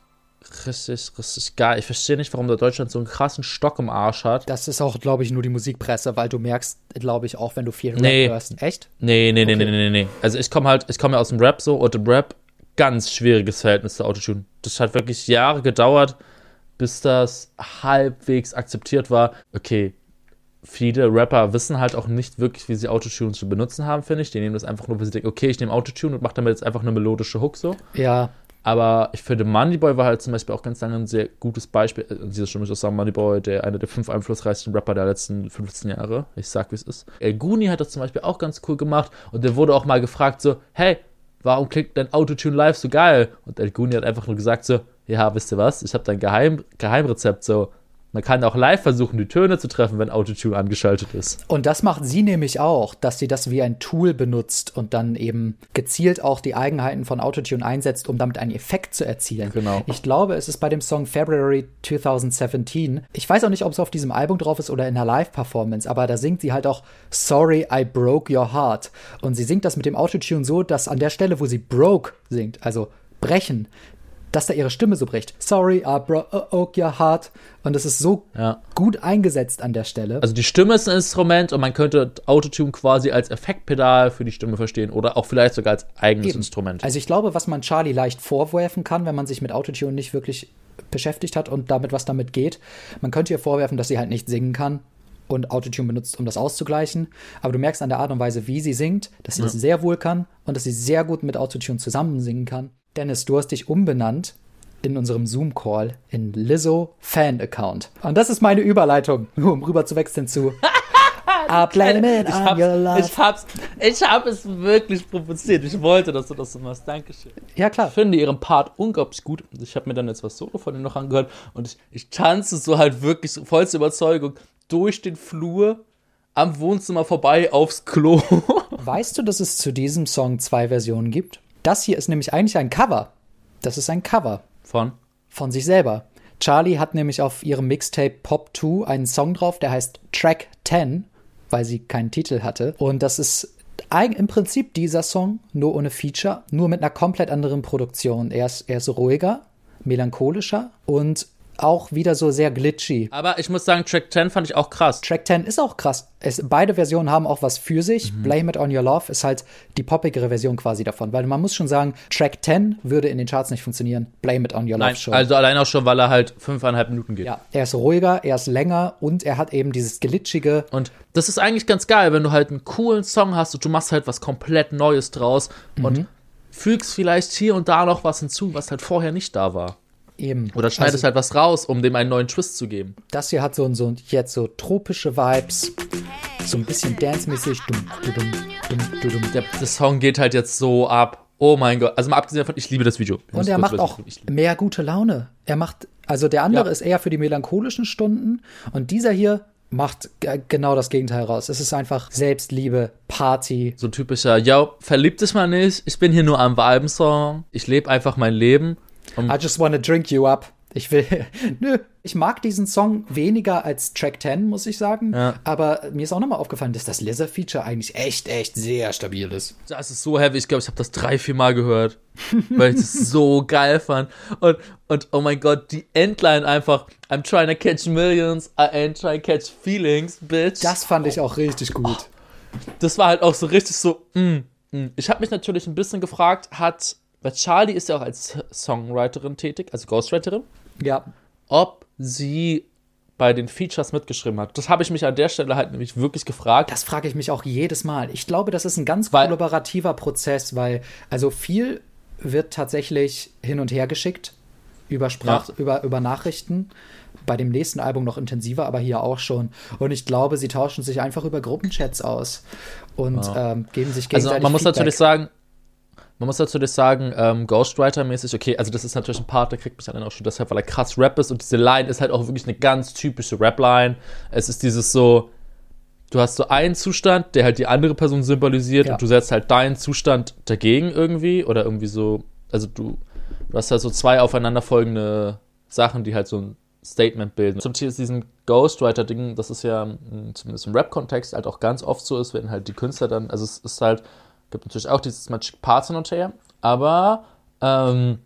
richtig, richtig geil. Ich verstehe nicht, warum der Deutschland so einen krassen Stock im Arsch hat. Das ist auch, glaube ich, nur die Musikpresse, weil du merkst, glaube ich, auch wenn du viel Rap Nee. hörst. Echt? Nee, nee, nee, Okay. nee, nee, nee. Also ich komme halt, ich komme ja aus dem Rap so und im Rap ganz schwieriges Verhältnis zu Autotune. Das hat wirklich Jahre gedauert, bis das halbwegs akzeptiert war. Okay, viele Rapper wissen halt auch nicht wirklich, wie sie Autotune zu benutzen haben, finde ich. Die nehmen das einfach nur, weil sie denken, okay, ich nehme Autotune und mache damit jetzt einfach eine melodische Hook so. Ja, Aber ich finde, Moneyboy war halt zum Beispiel auch ganz lange ein sehr gutes Beispiel. Dieser Stimme muss ich auch sagen, Moneyboy, der einer der fünf einflussreichsten Rapper der letzten 15 Jahre. Ich sag, wie es ist. El Guni hat das zum Beispiel auch ganz cool gemacht und der wurde auch mal gefragt so, hey, warum klingt dein Autotune live so geil? Und El Guni hat einfach nur gesagt so, ja, wisst ihr was, ich habe da ein Geheim Geheimrezept so. Man kann auch live versuchen, die Töne zu treffen, wenn Autotune angeschaltet ist. Und das macht sie nämlich auch, dass sie das wie ein Tool benutzt und dann eben gezielt auch die Eigenheiten von Autotune einsetzt, um damit einen Effekt zu erzielen. Genau. Ich glaube, es ist bei dem Song February 2017. Ich weiß auch nicht, ob es auf diesem Album drauf ist oder in einer Live-Performance, aber da singt sie halt auch Sorry, I broke your heart. Und sie singt das mit dem Autotune so, dass an der Stelle, wo sie broke singt, also brechen, dass da ihre Stimme so bricht. Sorry, I broke your heart. Und es ist so Ja. gut eingesetzt an der Stelle. Also die Stimme ist ein Instrument und man könnte Autotune quasi als Effektpedal für die Stimme verstehen oder auch vielleicht sogar als eigenes Eben. Instrument. Also ich glaube, was man Charlie leicht vorwerfen kann, wenn man sich mit Autotune nicht wirklich beschäftigt hat und damit, was damit geht, man könnte ihr vorwerfen, dass sie halt nicht singen kann und Autotune benutzt, um das auszugleichen. Aber du merkst an der Art und Weise, wie sie singt, dass sie das sehr wohl kann und dass sie sehr gut mit Autotune zusammen singen kann. Dennis, du hast dich umbenannt in unserem Zoom-Call in Lizzo Fan-Account. Und das ist meine Überleitung, nur um rüber zu wechseln <laughs> zu I blame it ich, on hab's, your love. ich, hab's, ich hab es wirklich provoziert. Ich wollte, dass du das so machst. Dankeschön. Ja, klar. Ich finde ihren Part unglaublich gut. Ich habe mir dann jetzt was Solo von ihm noch angehört und ich, ich tanze so halt wirklich so vollste Überzeugung durch den Flur am Wohnzimmer vorbei aufs Klo. <laughs> Weißt du, dass es zu diesem Song zwei Versionen gibt? Das hier ist nämlich eigentlich ein Cover. Das ist ein Cover Von? von sich selber. Charlie hat nämlich auf ihrem Mixtape Pop 2 einen Song drauf, der heißt Track 10, weil sie keinen Titel hatte. Und das ist im Prinzip dieser Song, nur ohne Feature, nur mit einer komplett anderen Produktion. Er ist, er ist ruhiger, melancholischer und auch wieder so sehr glitchy. Aber ich muss sagen, Track 10 fand ich auch krass. Track 10 ist auch krass. Es, beide Versionen haben auch was für sich. Mhm. Blame It On Your Love ist halt die poppigere Version quasi davon. Weil man muss schon sagen, Track 10 würde in den Charts nicht funktionieren. Blame It On Your Love Nein, schon. also allein auch schon, weil er halt fünfeinhalb Minuten geht. ja, er ist ruhiger, er ist länger und er hat eben dieses glitschige. Und das ist eigentlich ganz geil, wenn du halt einen coolen Song hast und du machst halt was komplett Neues draus und fügst vielleicht hier und da noch was hinzu, was halt vorher nicht da war. Eben. Oder schneidest Also, halt was raus, um dem einen neuen Twist zu geben. Das hier hat so, so jetzt so tropische Vibes. So ein bisschen dance-mäßig. Der, der Song geht halt jetzt so ab. Oh mein Gott. Also mal abgesehen davon, ich liebe das Video. Ich Und er macht auch mehr gute Laune. Er macht, also der andere Ja. ist eher für die melancholischen Stunden und dieser hier macht genau das Gegenteil raus. Es ist einfach Selbstliebe, Party. So ein typischer, yo, verlieb dich mal nicht. Ich bin hier nur am Viben-Song. Ich lebe einfach mein Leben. Und I just wanna drink you up. Ich will, <laughs> nö, ich mag diesen Song weniger als Track 10, muss ich sagen. Ja. Aber mir ist auch nochmal aufgefallen, dass das Lizard-Feature eigentlich echt, echt sehr stabil ist. das ist so heavy. Ich glaube, ich habe das drei, vier Mal gehört. weil ich das <laughs> so geil fand. Und, und oh mein Gott, die Endline einfach. I'm trying to catch millions. I ain't trying to catch feelings, bitch. Das fand ich auch richtig gut. das war halt auch so richtig so, mm, mm. Ich habe mich natürlich ein bisschen gefragt, hat, weil Charlie ist ja auch als Songwriterin tätig, also Ghostwriterin, Ja. ob sie bei den Features mitgeschrieben hat. Das habe ich mich an der Stelle halt nämlich wirklich gefragt. Das frage ich mich auch jedes Mal. Ich glaube, das ist ein ganz Weil- kollaborativer Prozess, weil also viel wird tatsächlich hin und her geschickt über Sprach, Ja. über, über Nachrichten. Bei dem nächsten Album noch intensiver, aber hier auch schon. Und ich glaube, sie tauschen sich einfach über Gruppenchats aus und ähm, geben sich gegenseitig also man muss Feedback. natürlich sagen, man muss natürlich sagen, ähm, Ghostwriter-mäßig, okay, also das ist natürlich ein Part, der kriegt mich dann auch schon deshalb, weil er krass Rap ist und diese Line ist halt auch wirklich eine ganz typische Rap-Line. Es ist dieses so, du hast so einen Zustand, der halt die andere Person symbolisiert Ja. und du setzt halt deinen Zustand dagegen irgendwie oder irgendwie so, also du, du hast halt so zwei aufeinanderfolgende Sachen, die halt so ein Statement bilden. Zum Beispiel ist diesem Ghostwriter-Ding, das ist ja mm, zumindest im Rap-Kontext halt auch ganz oft so ist, wenn halt die Künstler dann, also es ist halt, gibt natürlich auch dieses Magic Parts hin und her, aber ähm,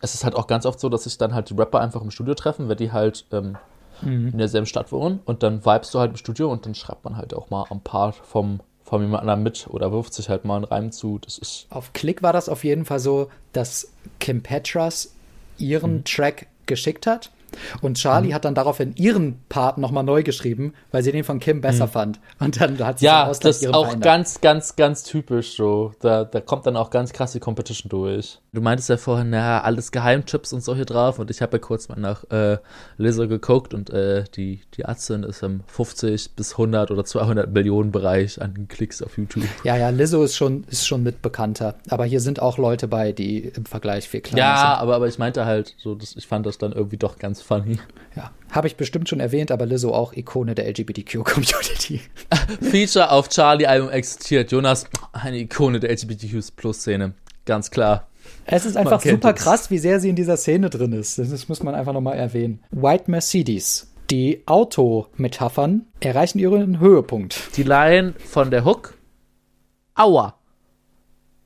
es ist halt auch ganz oft so, dass sich dann halt die Rapper einfach im Studio treffen, wenn die halt ähm, in derselben Stadt wohnen und dann vibest du halt im Studio und dann schreibt man halt auch mal ein Part vom, von jemand anderem mit oder wirft sich halt mal einen Reim zu. Das ist Auf Klick war das auf jeden Fall so, dass Kim Petras ihren Mhm. Track geschickt hat Und Charlie hat dann daraufhin ihren Part nochmal neu geschrieben, weil sie den von Kim besser fand. Und dann hat sie Ja, im Ausland das ist auch verändert. ganz, ganz, ganz typisch so. Da, da kommt dann auch ganz krass die Competition durch. Du meintest ja vorhin, na, alles Geheimchips und so hier drauf. Und ich habe ja kurz mal nach äh, Lizzo geguckt und äh, die, die Atzen ist im 50 bis 100 oder 200 Millionen Bereich an Klicks auf YouTube. Ja, ja, Lizzo ist schon, ist schon mit bekannter. Aber hier sind auch Leute bei, die im Vergleich viel kleiner Ja, aber, aber ich meinte halt, so, das, ich fand das dann irgendwie doch ganz funny. sind. Ja, habe ich bestimmt schon erwähnt, aber Lizzo auch Ikone der LGBTQ-Community. <laughs> Feature auf Charlie-Album existiert. Jonas, eine Ikone der LGBTQ-Plus-Szene. Ganz klar. Es ist einfach super es. krass, wie sehr sie in dieser Szene drin ist. Das, muss man einfach nochmal erwähnen. White Mercedes. Die Autometaphern erreichen ihren Höhepunkt. Die Line von der Hook. Aua.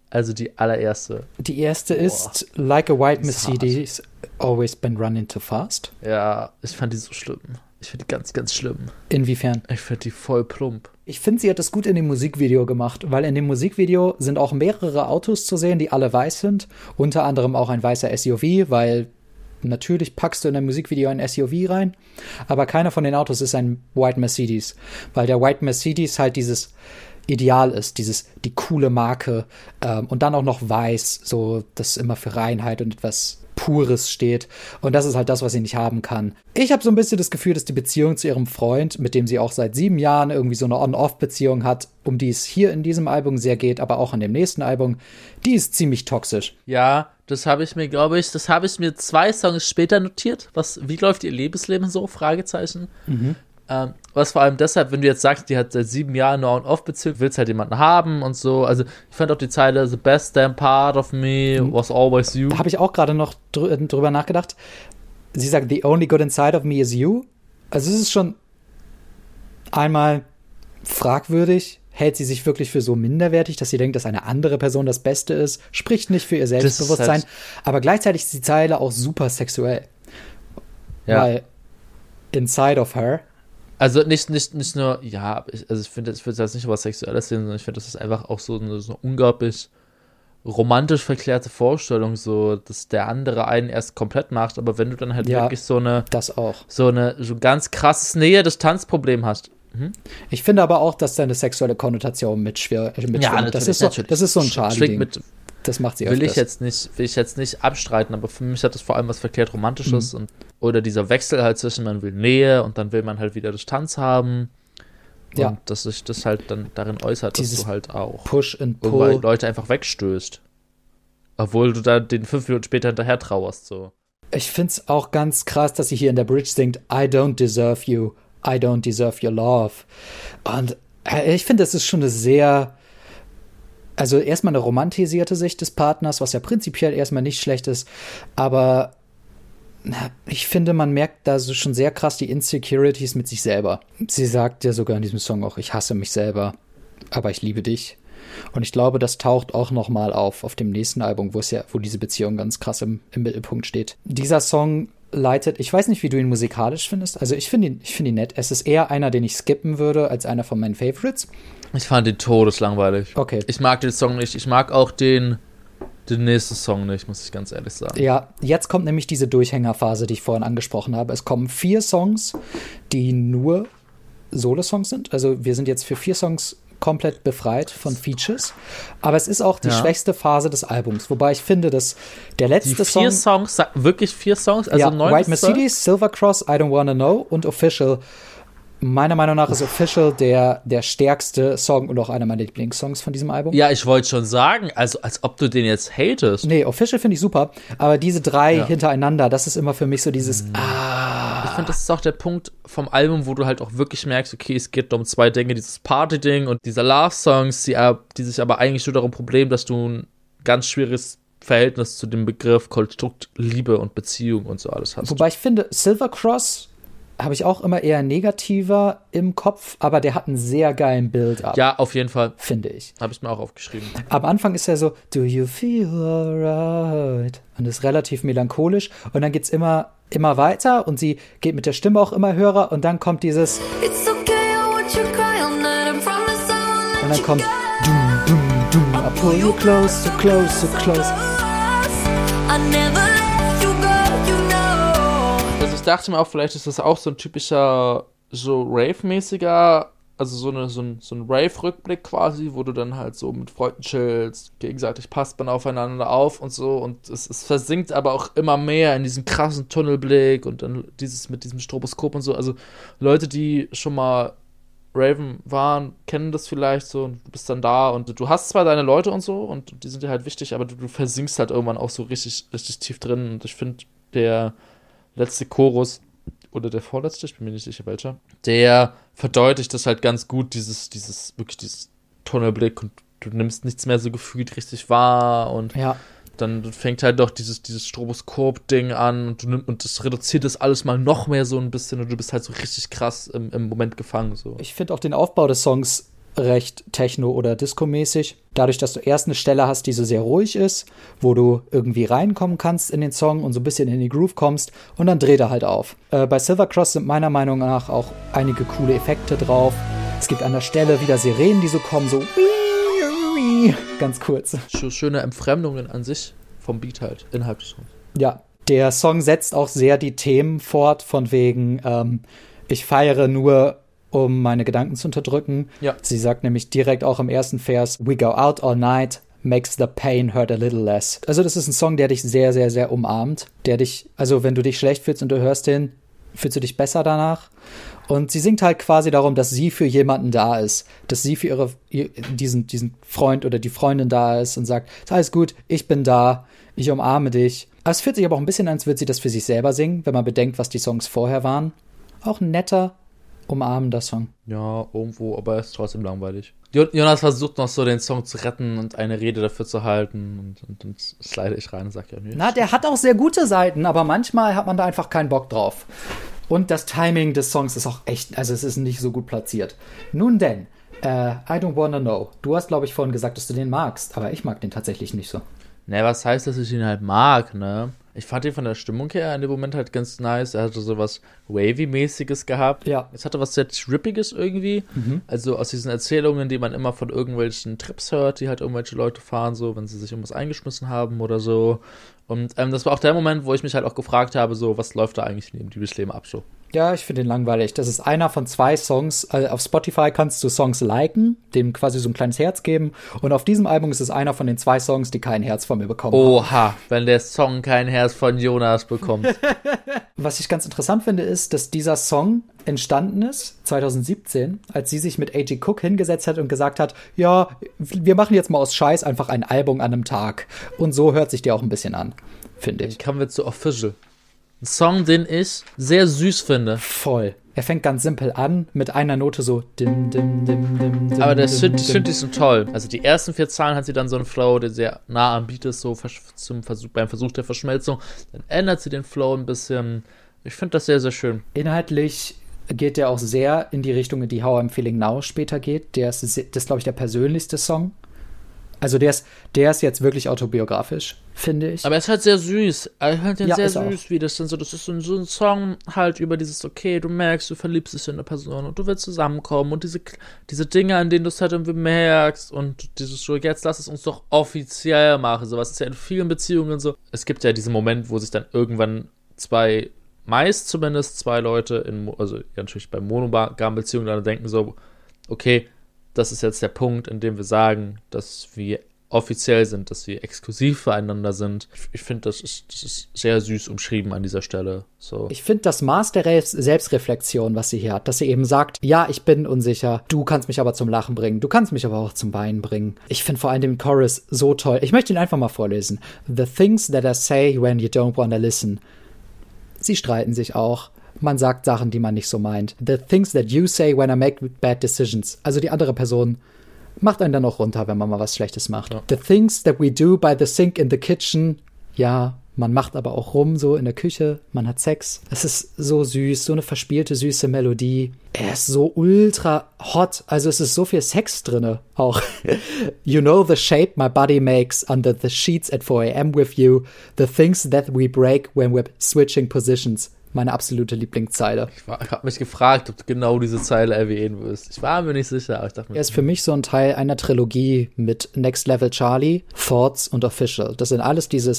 Also die allererste. Die erste ist Like a white Mercedes, always been running too fast. Ja, ich fand die so schlimm. Ich finde die ganz, ganz schlimm. Inwiefern? Ich finde die voll plump. Ich finde, sie hat das gut in dem Musikvideo gemacht, weil in dem Musikvideo sind auch mehrere Autos zu sehen, die alle weiß sind. Unter anderem auch ein weißer SUV, weil natürlich packst du in ein Musikvideo ein SUV rein, aber keiner von den Autos ist ein White Mercedes, weil der White Mercedes halt dieses Ideal ist, dieses die coole Marke ähm, und dann auch noch weiß, so das immer für Reinheit und etwas Pures steht. Und das ist halt das, was sie nicht haben kann. Ich habe so ein bisschen das Gefühl, dass die Beziehung zu ihrem Freund, mit dem sie auch seit sieben Jahren irgendwie so eine On-Off-Beziehung hat, um die es hier in diesem Album sehr geht, aber auch in dem nächsten Album, die ist ziemlich toxisch. Ja, das habe ich mir, glaube ich, das habe ich mir zwei Songs später notiert. Was, wie läuft ihr Lebensleben so? Fragezeichen. Ähm, was vor allem deshalb, wenn du jetzt sagst, die hat seit sieben Jahren eine On-Off-Beziehung, willst halt jemanden haben und so. Also ich fand auch die Zeile, the best damn part of me was always you. Da habe ich auch gerade noch drü drüber nachgedacht. Sie sagt, the only good inside of me is you. Also es ist schon einmal fragwürdig. Hält sie sich wirklich für so minderwertig, dass sie denkt, dass eine andere Person das Beste ist? Spricht nicht für ihr Selbstbewusstsein. halt- aber gleichzeitig ist die Zeile auch super sexuell. Ja. Weil inside of her Also nicht, nicht, nicht nur, ja, ich, also ich finde, ich würde das nicht was Sexuelles sehen, sondern ich finde, das ist einfach auch so eine, so eine unglaublich romantisch verklärte Vorstellung, so, dass der andere einen erst komplett macht, aber wenn du dann halt Ja. wirklich so eine, das auch. so eine, so ganz krasses Nähe-Distanz-Problem hast. Ich finde aber auch, dass da eine sexuelle Konnotation äh, mitschwingt. das, ist so, das ist so ein Charlie-Ding. mit, Das macht sie will ich öfters. jetzt nicht, will ich jetzt nicht abstreiten, aber für mich hat das vor allem was verklärt Romantisches Mhm. und oder dieser Wechsel halt zwischen man will Nähe und dann will man halt wieder Distanz haben. Ja. Und dass sich das halt dann darin äußert, dass Dieses du halt auch Push and Pull. Leute einfach wegstößt. Obwohl du dann den fünf Minuten später hinterher trauerst, so. Ich finde es auch ganz krass, dass sie hier in der Bridge singt, I don't deserve you, I don't deserve your love. Und äh, ich finde, das ist schon eine sehr, also erstmal eine romantisierte Sicht des Partners, was ja prinzipiell erstmal nicht schlecht ist, aber ich finde, man merkt da so schon sehr krass die Insecurities mit sich selber. Sie sagt ja sogar in diesem Song auch, ich hasse mich selber, aber ich liebe dich. Und ich glaube, das taucht auch noch mal auf auf dem nächsten Album, wo es ja, wo diese Beziehung ganz krass im, im Mittelpunkt steht. Dieser Song leitet, ich weiß nicht, wie du ihn musikalisch findest. Also ich finde ihn, ich finde ihn nett. Es ist eher einer, den ich skippen würde, als einer von meinen Favorites. Ich fand den todeslangweilig. Okay. Ich mag den Song nicht. Ich mag auch den, den nächsten Song nicht, muss ich ganz ehrlich sagen. Ja, jetzt kommt nämlich diese Durchhängerphase, die ich vorhin angesprochen habe. Es kommen vier Songs, die nur Solo-Songs sind. Also wir sind jetzt für vier Songs komplett befreit von Features. Aber es ist auch die Ja. schwächste Phase des Albums. Wobei ich finde, dass der Die letzte vier Song. Songs, wirklich vier Songs? Also ja, neun White? Mercedes, Silver Cross, I Don't Wanna Know und Official. Meiner Meinung nach ist Official der, der stärkste Song und auch einer meiner Lieblingssongs von diesem Album. Ja, ich wollte schon sagen, also als ob du den jetzt hatest. Nee, Official finde ich super, aber diese drei Ja. hintereinander, das ist immer für mich so dieses, Ich finde, das ist auch der Punkt vom Album, wo du halt auch wirklich merkst, okay, es geht um zwei Dinge, dieses Party-Ding und diese Love-Songs, die, die sich aber eigentlich nur darum Problem, dass du ein ganz schwieriges Verhältnis zu dem Begriff Konstrukt Liebe und Beziehung und so alles hast. Wobei ich finde, Silver Cross habe ich auch immer eher negativer im Kopf, aber der hat einen sehr geilen Build-up, ja, auf jeden Fall. finde ich. Habe ich mir auch aufgeschrieben. Am Anfang ist er so, do you feel alright? Und ist relativ melancholisch und dann geht's immer, immer weiter und sie geht mit der Stimme auch immer höher und dann kommt dieses, und dann kommt, dum, dum, dum, I pull you close, so close, so close. I never let you go, you know. Das ist dachte mir auch, vielleicht ist das auch so ein typischer, so Rave-mäßiger, also so, eine, so ein, so ein Rave-Rückblick quasi, wo du dann halt so mit Freunden chillst, gegenseitig passt man aufeinander auf und so und es, es versinkt aber auch immer mehr in diesem krassen Tunnelblick und dann dieses mit diesem Stroboskop und so. Also Leute, die schon mal Raven waren, kennen das vielleicht so und du bist dann da und du hast zwar deine Leute und so und die sind dir halt wichtig, aber du, du versinkst halt irgendwann auch so richtig, richtig tief drin und ich finde, der letzte Chorus oder der vorletzte, ich bin mir nicht sicher welcher, der verdeutlicht das halt ganz gut, dieses, dieses, wirklich dieses Tunnelblick und du nimmst nichts mehr so gefühlt richtig wahr und Ja. dann fängt halt doch dieses, dieses Stroboskop-Ding an und, du nimm, und das reduziert das alles mal noch mehr so ein bisschen und du bist halt so richtig krass im, im Moment gefangen. So. Ich finde auch den Aufbau des Songs recht techno- oder disco-mäßig. Dadurch, dass du erst eine Stelle hast, die so sehr ruhig ist, wo du irgendwie reinkommen kannst in den Song und so ein bisschen in die Groove kommst und dann dreht er halt auf. Äh, bei Silver Cross sind meiner Meinung nach auch einige coole Effekte drauf. Es gibt an der Stelle wieder Sirenen, die so kommen, so ganz kurz. So schöne Entfremdungen an sich vom Beat halt, innerhalb des Songs. Ja, der Song setzt auch sehr die Themen fort, von wegen, ähm, ich feiere nur, um meine Gedanken zu unterdrücken. Ja. Sie sagt nämlich direkt auch im ersten Vers, We go out all night, makes the pain hurt a little less. Also das ist ein Song, der dich sehr, sehr, sehr umarmt, der dich, also wenn du dich schlecht fühlst und du hörst den, fühlst du dich besser danach. Und sie singt halt quasi darum, dass sie für jemanden da ist, dass sie für ihre, ihr- diesen, diesen Freund oder die Freundin da ist und sagt, ist alles gut, ich bin da, ich umarme dich. Aber es fühlt sich aber auch ein bisschen an, als würde sie das für sich selber singen, wenn man bedenkt, was die Songs vorher waren. Auch ein netter, umarmender Song. Ja, irgendwo, aber er ist trotzdem langweilig. Jo- Jonas versucht noch so den Song zu retten und eine Rede dafür zu halten und, und, und slide ich rein und sag ja, nee. Na, der hat auch sehr gute Seiten, aber manchmal hat man da einfach keinen Bock drauf. Und das Timing des Songs ist auch echt, also es ist nicht so gut platziert. Nun denn, äh, I don't wanna know. Du hast, glaube ich, vorhin gesagt, dass du den magst, aber ich mag den tatsächlich nicht so. Ne, was heißt, dass ich ihn halt mag, ne? Ich fand ihn von der Stimmung her in dem Moment halt ganz nice. Er hatte so was Wavy-mäßiges gehabt. Ja. Es hatte was sehr Trippiges irgendwie. Also aus diesen Erzählungen, die man immer von irgendwelchen Trips hört, die halt irgendwelche Leute fahren, so, wenn sie sich irgendwas eingeschmissen haben oder so. Und ähm, das war auch der Moment, wo ich mich halt auch gefragt habe, so, was läuft da eigentlich neben Liebesleben ab so? Ja, ich finde den langweilig. Das ist einer von zwei Songs. Also auf Spotify kannst du Songs liken, dem quasi so ein kleines Herz geben. Und auf diesem Album ist es einer von den zwei Songs, die kein Herz von mir bekommen haben. Oha, wenn der Song kein Herz von Jonas bekommt. <laughs> Was ich ganz interessant finde, ist, dass dieser Song entstanden ist 2017, als sie sich mit A.G. Cook hingesetzt hat und gesagt hat, ja, wir machen jetzt mal aus Scheiß einfach ein Album an einem Tag. Und so hört sich der auch ein bisschen an, finde ich. Kommen wir zu Official. Ein Song, den ich sehr süß finde. Voll. Er fängt ganz simpel an mit einer Note so dim dim dim dim dim. Aber der dim, Synth, dim. Synth ist so toll. Also die ersten vier Zahlen hat sie dann so einen Flow, der sehr nah am Beat ist, so zum Versuch, beim Versuch der Verschmelzung. Dann ändert sie den Flow ein bisschen. Ich finde das sehr, sehr schön. Inhaltlich geht der auch sehr in die Richtung, in die How I'm Feeling Now später geht. Der ist, das ist glaube ich, der persönlichste Song. Also der ist, der ist jetzt wirklich autobiografisch, finde ich. Aber er ist halt sehr süß. Er hört den Ja, sehr ist süß, wie das dann so. Das ist so ein, so ein Song halt über dieses, okay, du merkst, du verliebst dich in eine Person und du willst zusammenkommen und diese, diese Dinge, an denen du es halt irgendwie merkst und dieses so, jetzt lass es uns doch offiziell machen. So was ist ja in vielen Beziehungen so. Es gibt ja diesen Moment, wo sich dann irgendwann zwei, meist zumindest zwei Leute in, also ja, natürlich bei monogamen Beziehungen dann denken so, okay, das ist jetzt der Punkt, in dem wir sagen, dass wir offiziell sind, dass wir exklusiv füreinander sind. Ich, finde, das ist, das ist sehr süß umschrieben an dieser Stelle. So. Ich finde das Maß der Re- Selbstreflexion, was sie hier hat, dass sie eben sagt, ja, ich bin unsicher, du kannst mich aber zum Lachen bringen, du kannst mich aber auch zum Weinen bringen. Ich finde vor allem den Chorus so toll. Ich möchte ihn einfach mal vorlesen. The things that I say when you don't wanna listen. Sie streiten sich auch. Man sagt Sachen, die man nicht so meint. The things that you say when I make bad decisions. Also die andere Person macht einen dann auch runter, wenn man mal was Schlechtes macht. The things that we do by the sink in the kitchen. Ja, man macht aber auch rum so in der Küche, man hat Sex. Es ist so süß, so eine verspielte, süße Melodie. Er ist so ultra hot, also es ist so viel Sex drinne auch. <laughs> you know the shape my body makes under the sheets at 4 a.m. with you. The things that we break when we're switching positions. Meine absolute Lieblingszeile. Ich, ich habe mich gefragt, ob du genau diese Zeile erwähnen wirst. Ich war mir nicht sicher, aber ich dachte mir, Er ist für mich so ein Teil einer Trilogie mit Next Level Charlie, Thoughts und Official. Das sind alles diese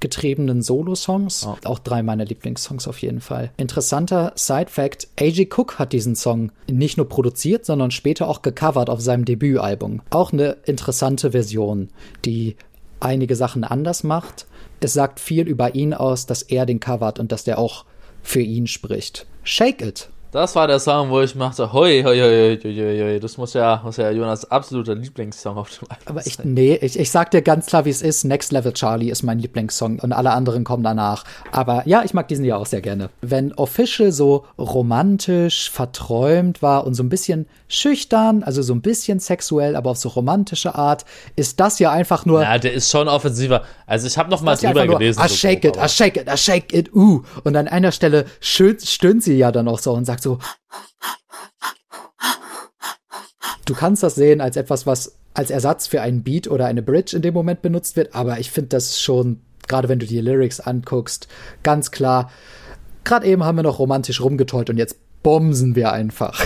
getriebenen Solo-Songs. Auch drei meiner Lieblingssongs auf jeden Fall. Interessanter Side-Fact, A.G. Cook hat diesen Song nicht nur produziert, sondern später auch gecovert auf seinem Debütalbum. Auch eine interessante Version, die einige Sachen anders macht. Es sagt viel über ihn aus, dass er den covert und dass der auch für ihn spricht. Shake It. Das war der Song, wo ich machte, hoi, hoi, hoi, hoi, hoi, hoi. Das muss ja, muss ja Jonas absoluter Lieblingssong auf dem Album Aber ich, sein. nee, ich, ich sag dir ganz klar, wie es ist. Next Level Charlie ist mein Lieblingssong und alle anderen kommen danach. Aber ja, ich mag diesen ja auch sehr gerne. Wenn Official so romantisch, verträumt war und so ein bisschen schüchtern, also so ein bisschen sexuell, aber auf so romantische Art, ist das ja einfach nur. Ja, der ist schon offensiver. Also ich habe noch mal drüber nur, gelesen. I so shake grob, it, I aber- shake it, I shake it, uh. Und an einer Stelle stöhnt sie ja dann auch so und sagt so. Du kannst das sehen als etwas, was als Ersatz für einen Beat oder eine Bridge in dem Moment benutzt wird, aber ich finde das schon, gerade wenn du die Lyrics anguckst, ganz klar. Gerade eben haben wir noch romantisch rumgetollt und jetzt bomsen wir einfach.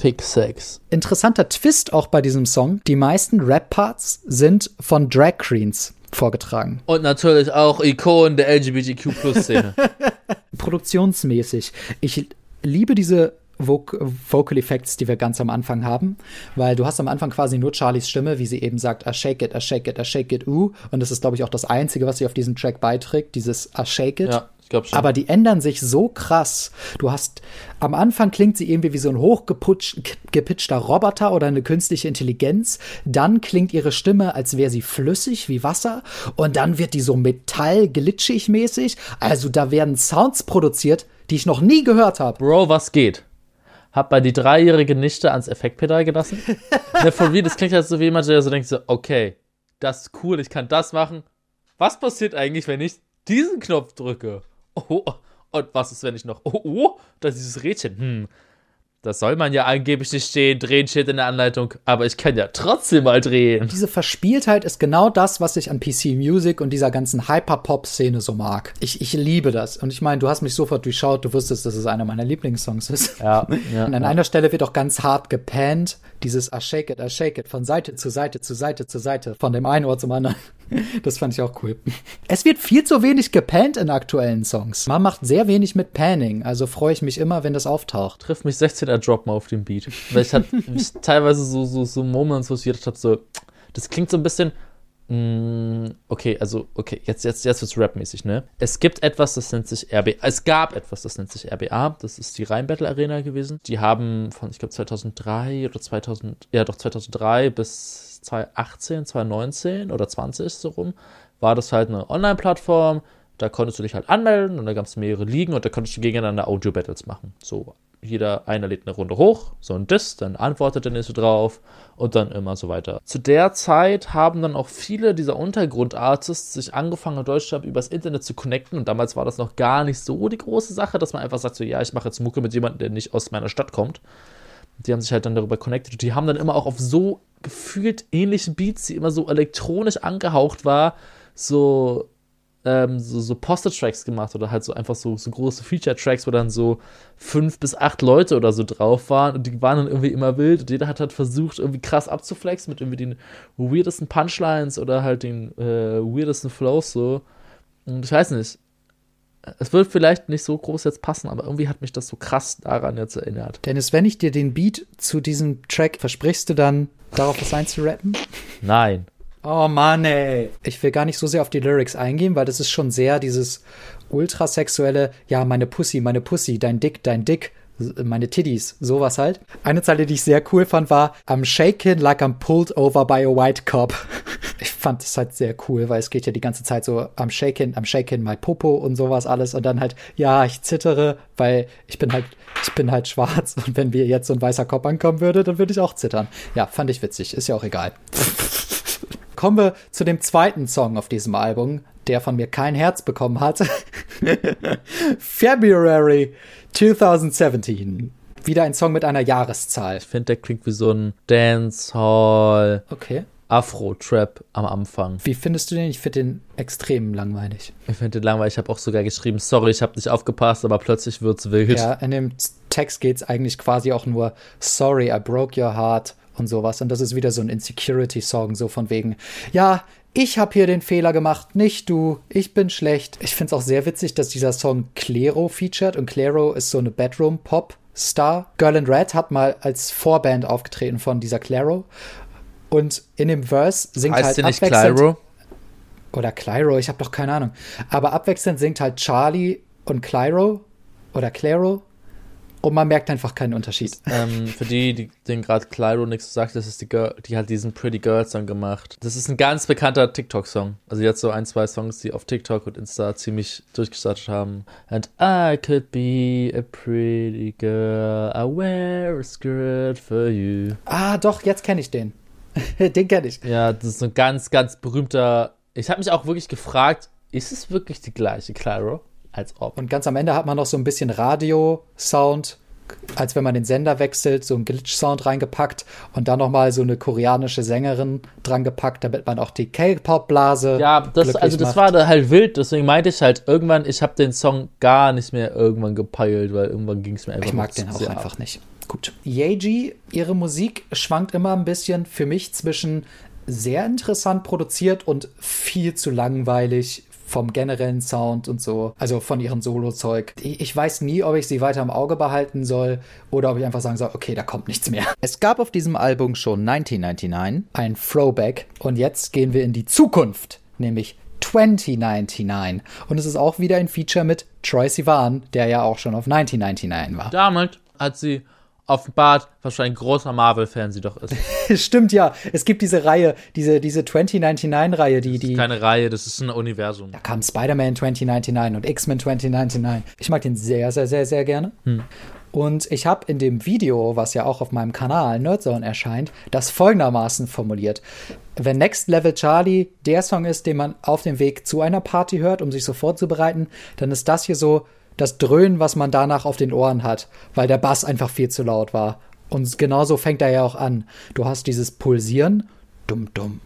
Fick Sex. Interessanter Twist auch bei diesem Song. Die meisten Rap-Parts sind von Drag Queens vorgetragen. Und natürlich auch Ikonen der LGBTQ-Plus-Szene. <laughs> produktionsmäßig. Ich liebe diese Voc Vocal Effects, die wir ganz am Anfang haben, weil du hast am Anfang quasi nur Charlies Stimme, wie sie eben sagt, I shake it, I shake it, I shake it, uh. Und das ist, glaube ich, auch das Einzige, was sie auf diesen Track beiträgt, dieses I shake it. ja, ich glaube schon. Aber die ändern sich so krass. Du hast, am Anfang klingt sie irgendwie wie so ein hochgepitchter Roboter oder eine künstliche Intelligenz. Dann klingt ihre Stimme, als wäre sie flüssig wie Wasser. Und dann wird die so metall-glitschig mäßig. Also da werden Sounds produziert, die ich noch nie gehört habe. Bro, was geht? Hab bei die dreijährige Nichte ans Effektpedal gelassen. <laughs> ne, for real, das klingt halt so wie jemand, der so denkt so, okay, das ist cool, ich kann das machen. Was passiert eigentlich, wenn ich diesen Knopf drücke? Oh, und was ist, wenn ich noch, oh, oh, da ist dieses Rädchen. Hm, das soll man ja angeblich nicht stehen, drehen steht in der Anleitung, aber ich kann ja trotzdem mal drehen. Diese Verspieltheit ist genau das, was ich an PC Music und dieser ganzen Hyperpop-Szene so mag. Ich, ich liebe das. Und ich meine, du hast mich sofort durchschaut, du wusstest, dass es einer meiner Lieblingssongs ist. Ja, <laughs> ja, Und an ja. einer Stelle wird auch ganz hart gepannt, dieses I shake it, I shake it, von Seite zu Seite zu Seite zu Seite, von dem einen Ohr zum anderen. <laughs> Das fand ich auch cool. Es wird viel zu wenig gepannt in aktuellen Songs. Man macht sehr wenig mit Panning, also freue ich mich immer, wenn das auftaucht. trifft mich 16er Drop mal auf den Beat. Weil ich hatte <laughs> teilweise so, so, so Moments, wo ich gedacht habe, so, das klingt so ein bisschen. mm, Okay, also, okay, jetzt, jetzt, jetzt wird's rapmäßig, ne? Es gibt etwas, das nennt sich RBA. Es gab etwas, das nennt sich RBA. Das ist die Rhein Battle Arena gewesen. Die haben von, ich glaube, 2003 oder 2000, ja, doch 2003 bis 2018, 2019 oder 20 so rum, war das halt eine Online-Plattform. Da konntest du dich halt anmelden und da gab es mehrere Ligen und da konntest du gegeneinander Audio-Battles machen. So, jeder einer lädt eine Runde hoch, so ein Diss, dann antwortet der nächste drauf und dann immer so weiter. Zu der Zeit haben dann auch viele dieser Untergrundartists sich angefangen in Deutschland übers Internet zu connecten und damals war das noch gar nicht so die große Sache, dass man einfach sagt so, ja, ich mache jetzt Mucke mit jemandem, der nicht aus meiner Stadt kommt. Die haben sich halt dann darüber connected und die haben dann immer auch auf so gefühlt ähnlichen Beats, die immer so elektronisch angehaucht war, so ähm, so, so Poster-Tracks gemacht oder halt so einfach so, so große Feature-Tracks, wo dann so fünf bis acht Leute oder so drauf waren und die waren dann irgendwie immer wild und jeder hat halt versucht, irgendwie krass abzuflexen mit irgendwie den weirdesten Punchlines oder halt den äh, weirdesten Flows so. Und ich weiß nicht, es wird vielleicht nicht so groß jetzt passen, aber irgendwie hat mich das so krass daran jetzt erinnert. Dennis, wenn ich dir den Beat zu diesem Track versprichst du dann, darauf was einzurappen? Nein. Oh Mann, ey. Ich will gar nicht so sehr auf die Lyrics eingehen, weil das ist schon sehr dieses ultrasexuelle, ja, meine Pussy, meine Pussy, dein Dick, dein Dick, meine Titties, sowas halt. Eine Zeile, die ich sehr cool fand, war I'm shaking like I'm pulled over by a white cop. <laughs> Ich fand das halt sehr cool, weil es geht ja die ganze Zeit so I'm shaking, I'm shaking my Popo und sowas alles und dann halt, ja, ich zittere, weil ich bin halt, ich bin halt schwarz und wenn mir jetzt so ein weißer Kopf ankommen würde, dann würde ich auch zittern. Ja, fand ich witzig, ist ja auch egal. <laughs> Kommen wir zu dem zweiten Song auf diesem Album, der von mir kein Herz bekommen hat. <laughs> February 2017. Wieder ein Song mit einer Jahreszahl. Ich finde, der klingt wie so ein Dancehall, Okay. Afro-Trap am Anfang. Wie findest du den? Ich finde den extrem langweilig. Ich finde den langweilig. Ich habe auch sogar geschrieben, sorry, ich habe nicht aufgepasst, aber plötzlich wird's wild. Ja, in dem Text geht's eigentlich quasi auch nur Sorry, I broke your heart und sowas. Und das ist wieder so ein Insecurity-Song, so von wegen, ja, ich habe hier den Fehler gemacht, nicht du, ich bin schlecht. Ich finde es auch sehr witzig, dass dieser Song Clairo featured und Clairo ist so eine Bedroom-Pop-Star. Girl in Red hat mal als Vorband aufgetreten von dieser Clairo und in dem Verse singt Heißt halt sie nicht abwechselnd Clyro? oder Clyro, ich habe doch keine Ahnung. Aber abwechselnd singt halt Charlie und Clyro oder Claro und man merkt einfach keinen Unterschied. Ähm, für die, die denen gerade Clyro nichts sagt, das ist die Girl, die hat diesen Pretty Girl Song gemacht. Das ist ein ganz bekannter TikTok-Song. Also jetzt so ein, zwei Songs, die auf TikTok und Insta ziemlich durchgestartet haben. And I could be a pretty girl, I wear a skirt for you. Ah, doch, jetzt kenne ich den. <laughs> den kenne ich. Ja, das ist ein ganz, ganz berühmter. Ich habe mich auch wirklich gefragt, ist es wirklich die gleiche Clyro? Als ob. Und ganz am Ende hat man noch so ein bisschen Radio-Sound, als wenn man den Sender wechselt, so ein Glitch-Sound reingepackt und dann nochmal so eine koreanische Sängerin dran gepackt, damit man auch die K-Pop-Blase. Ja, das, also das macht. war da halt wild, deswegen meinte ich halt irgendwann, ich habe den Song gar nicht mehr irgendwann gepeilt, weil irgendwann ging es mir einfach Ich mag den auch sehr einfach nicht. Gut. Yeji, ihre Musik schwankt immer ein bisschen für mich zwischen sehr interessant produziert und viel zu langweilig vom generellen Sound und so, also von ihrem Solo-Zeug. Ich ich weiß nie, ob ich sie weiter im Auge behalten soll oder ob ich einfach sagen soll, okay, da kommt nichts mehr. Es gab auf diesem Album schon 1999 ein Throwback und jetzt gehen wir in die Zukunft, nämlich 2099. Und es ist auch wieder ein Feature mit Troy Sivan, der ja auch schon auf 1999 war. Damit hat sie offenbart, was für ein großer Marvel-Fan sie doch ist. <laughs> Stimmt ja. Es gibt diese Reihe, diese, diese 2099-Reihe, die, die. Keine Reihe, das ist ein Universum. Da kam Spider-Man 2099 und X-Men 2099. Ich mag den sehr, sehr, sehr, sehr gerne. Und ich habe in dem Video, was ja auch auf meinem Kanal Nerdzone erscheint, das folgendermaßen formuliert. Wenn Next Level Charlie der Song ist, den man auf dem Weg zu einer Party hört, um sich so vorzubereiten, dann ist das hier so das Dröhnen, was man danach auf den Ohren hat, weil der Bass einfach viel zu laut war. Und genauso fängt er ja auch an. Du hast dieses Pulsieren, dumm, dumm,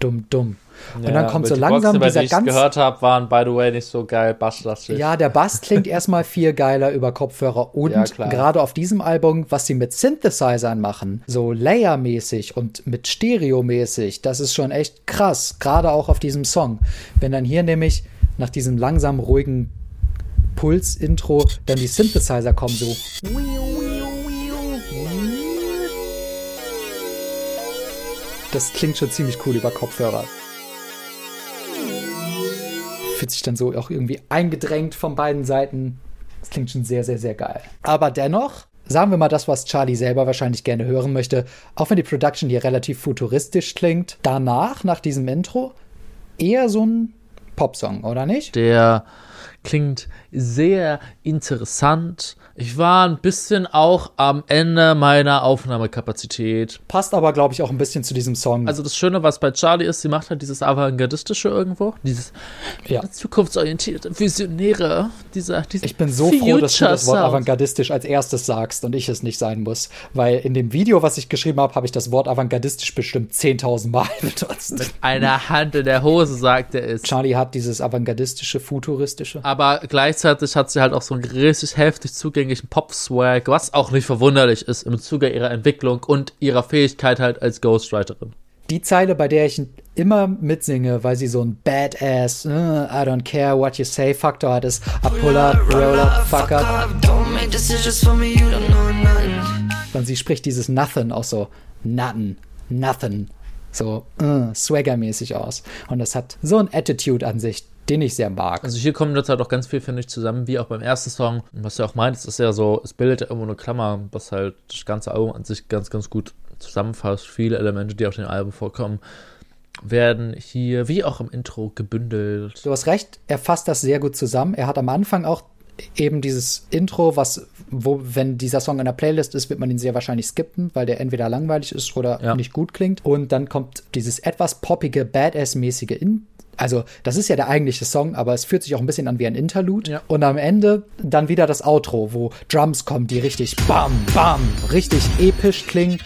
dumm, dumm. Und dann kommt so die langsam Boxen, dieser die ich ganz gehört habe, waren by the way nicht so geil basslastig. ja, der Bass klingt <laughs> erstmal viel geiler über Kopfhörer und Ja, gerade auf diesem Album, was sie mit Synthesizern machen, so Layer-mäßig und mit Stereo-mäßig, das ist schon echt krass, gerade auch auf diesem Song. Wenn dann hier nämlich nach diesem langsam ruhigen Puls-Intro dann die Synthesizer kommen, so. Das klingt schon ziemlich cool über Kopfhörer fühlt sich dann so auch irgendwie eingedrängt von beiden Seiten. Das klingt schon sehr, sehr, sehr geil. Aber dennoch, sagen wir mal das, was Charlie selber wahrscheinlich gerne hören möchte, auch wenn die Production hier relativ futuristisch klingt, danach, nach diesem Intro, eher so ein Popsong, oder nicht? Der klingt sehr interessant. Ich war ein bisschen auch am Ende meiner Aufnahmekapazität. Passt aber, glaube ich, auch ein bisschen zu diesem Song. Also das Schöne, was bei Charlie ist, sie macht halt dieses Avantgardistische irgendwo. Dieses ja. zukunftsorientierte, visionäre, dieser, dieser Ich bin so froh, dass du das Wort avantgardistisch als erstes sagst und ich es nicht sein muss. Weil in dem Video, was ich geschrieben habe, habe ich das Wort avantgardistisch bestimmt 10.000 Mal <laughs> benutzt. Eine Hand in der Hose, sagt er es. Charlie hat dieses avantgardistische, futuristische. Aber gleichzeitig hat sie halt auch so einen richtig heftig zugänglichen Pop-Swag, was auch nicht verwunderlich ist im Zuge ihrer Entwicklung und ihrer Fähigkeit halt als Ghostwriterin. Die Zeile, bei der ich immer mitsinge, weil sie so ein Badass, äh, I don't care what you say Faktor hat, ist I pull up, roll up, fuck up. Don't make decisions for me, you don't know nothing. Und sie spricht dieses Nothing auch so, nothing, nothing, so äh, Swagger-mäßig aus. Und das hat so ein Attitude an sich, den ich sehr mag. Also hier kommt jetzt halt auch ganz viel, finde ich, zusammen, wie auch beim ersten Song. Und was du auch meinst, ist ja so, es bildet ja irgendwo eine Klammer, was halt das ganze Album an sich ganz, ganz gut zusammenfasst. Viele Elemente, die auf dem Album vorkommen, werden hier, wie auch im Intro, gebündelt. Du hast recht, er fasst das sehr gut zusammen. Er hat am Anfang auch eben dieses Intro, was, wo, wenn dieser Song in der Playlist ist, wird man ihn sehr wahrscheinlich skippen, weil der entweder langweilig ist oder Ja. nicht gut klingt. Und dann kommt dieses etwas poppige, Badass-mäßige in also, das ist ja der eigentliche Song, aber es fühlt sich auch ein bisschen an wie ein Interlude. Ja. Und am Ende dann wieder das Outro, wo Drums kommen, die richtig bam, bam, richtig episch klingen.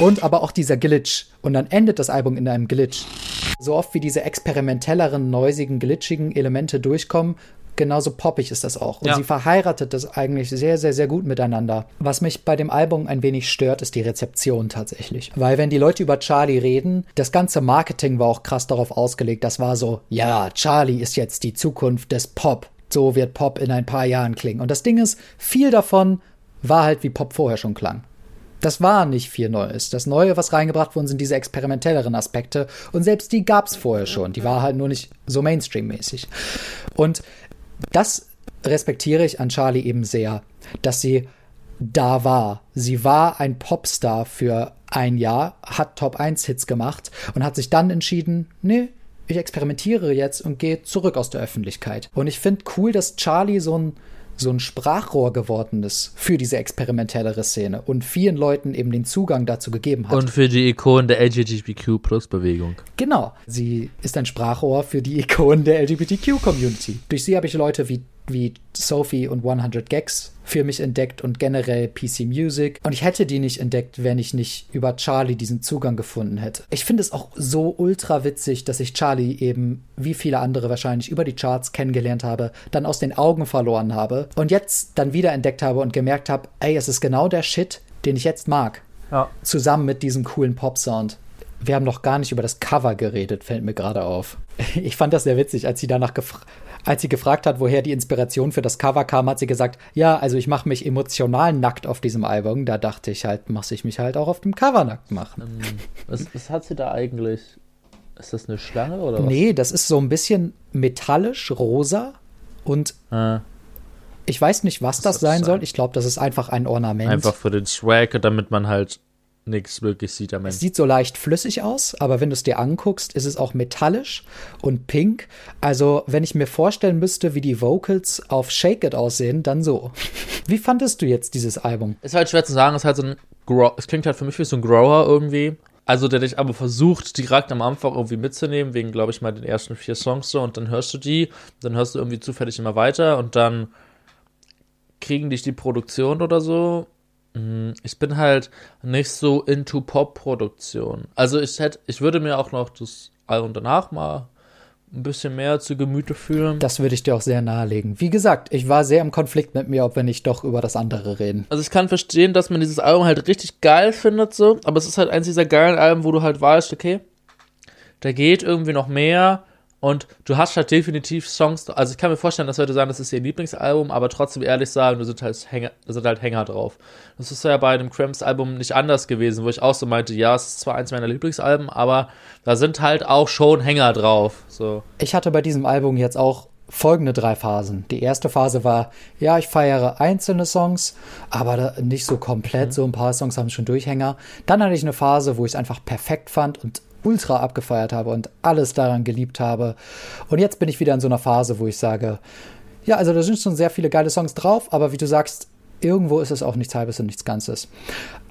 Und aber auch dieser Glitch. Und dann endet das Album in einem Glitch. So oft wie diese experimentelleren, neusigen, glitschigen Elemente durchkommen, genauso poppig ist das auch. Und Ja. sie verheiratet das eigentlich sehr, sehr, sehr gut miteinander. Was mich bei dem Album ein wenig stört, ist die Rezeption tatsächlich. Weil wenn die Leute über Charlie reden, das ganze Marketing war auch krass darauf ausgelegt. Das war so, ja, Charlie ist jetzt die Zukunft des Pop. So wird Pop in ein paar Jahren klingen. Und das Ding ist, viel davon war halt wie Pop vorher schon klang. Das war nicht viel Neues. Das Neue, was reingebracht wurde, sind diese experimentelleren Aspekte. Und selbst die gab's vorher schon. Die war halt nur nicht so Mainstream-mäßig. Und das respektiere ich an Charlie eben sehr, dass sie da war. Sie war ein Popstar für ein Jahr, hat Top-1-Hits gemacht und hat sich dann entschieden, nee, ich experimentiere jetzt und gehe zurück aus der Öffentlichkeit. Und ich finde cool, dass Charlie so ein, so ein Sprachrohr geworden ist für diese experimentellere Szene und vielen Leuten eben den Zugang dazu gegeben hat. Und für die Ikonen der LGBTQ-Plus-Bewegung. Genau. Sie ist ein Sprachrohr für die Ikonen der LGBTQ-Community. Durch sie habe ich Leute wie, wie Sophie und 100 Gags für mich entdeckt und generell PC Music. Und ich hätte die nicht entdeckt, wenn ich nicht über Charlie diesen Zugang gefunden hätte. Ich finde es auch so ultra witzig, dass ich Charlie eben, wie viele andere wahrscheinlich, über die Charts kennengelernt habe, dann aus den Augen verloren habe und jetzt dann wieder entdeckt habe und gemerkt habe, ey, es ist genau der Shit, den ich jetzt mag Ja. zusammen mit diesem coolen Pop-Sound. Wir haben noch gar nicht über das Cover geredet, fällt mir gerade auf. <laughs> Ich fand das sehr witzig, als sie danach gefragt als sie gefragt hat, woher die Inspiration für das Cover kam, hat sie gesagt, ja, also ich mache mich emotional nackt auf diesem Album. Da dachte ich halt, muss ich mich halt auch auf dem Cover nackt machen. Was, was hat sie da eigentlich? Ist das eine Schlange oder was? Nee, das ist so ein bisschen metallisch, rosa und Ah, ich weiß nicht, was das das sein sein? soll. Ich glaube, das ist einfach ein Ornament. einfach für den Swag, damit man halt nichts wirklich sieht am Es Ende. sieht so leicht flüssig aus, aber wenn du es dir anguckst, ist es auch metallisch und pink. Also, wenn ich mir vorstellen müsste, wie die Vocals auf Shake It aussehen, dann so. <laughs> Wie fandest du jetzt dieses Album? Ist halt schwer zu sagen, es ist halt so ein Grow es klingt halt für mich wie so ein Grower irgendwie. Also der dich aber versucht, direkt am Anfang irgendwie mitzunehmen, wegen, glaube ich, mal den ersten vier Songs so, und dann hörst du die, dann hörst du irgendwie zufällig immer weiter und dann kriegen dich die Produktion oder so. Mm, Ich bin halt nicht so into Pop-Produktion. Also ich hätte, ich würde mir auch noch das Album danach mal ein bisschen mehr zu Gemüte führen. Das würde ich dir auch sehr nahelegen. Wie gesagt, ich war sehr im Konflikt mit mir, ob wir nicht doch über das andere reden. Also ich kann verstehen, dass man dieses Album halt richtig geil findet, so, aber es ist halt eins dieser geilen Alben, wo du halt weißt, okay, da geht irgendwie noch mehr und du hast halt definitiv Songs, also ich kann mir vorstellen, dass Leute sagen, das ist ihr Lieblingsalbum, aber trotzdem ehrlich sagen, da sind halt Hänger, da sind halt Hänger drauf. Das ist ja bei dem Cramps Album nicht anders gewesen, wo ich auch so meinte, ja, es ist zwar eins meiner Lieblingsalben, aber da sind halt auch schon Hänger drauf, so. Ich hatte bei diesem Album jetzt auch folgende drei Phasen. Die erste Phase war, ja, ich feiere einzelne Songs, aber nicht so komplett. So ein paar Songs haben schon Durchhänger. Dann hatte ich eine Phase, wo ich es einfach perfekt fand und ultra abgefeiert habe und alles daran geliebt habe. Und jetzt bin ich wieder in so einer Phase, wo ich sage, ja, also da sind schon sehr viele geile Songs drauf, aber wie du sagst, irgendwo ist es auch nichts Halbes und nichts Ganzes.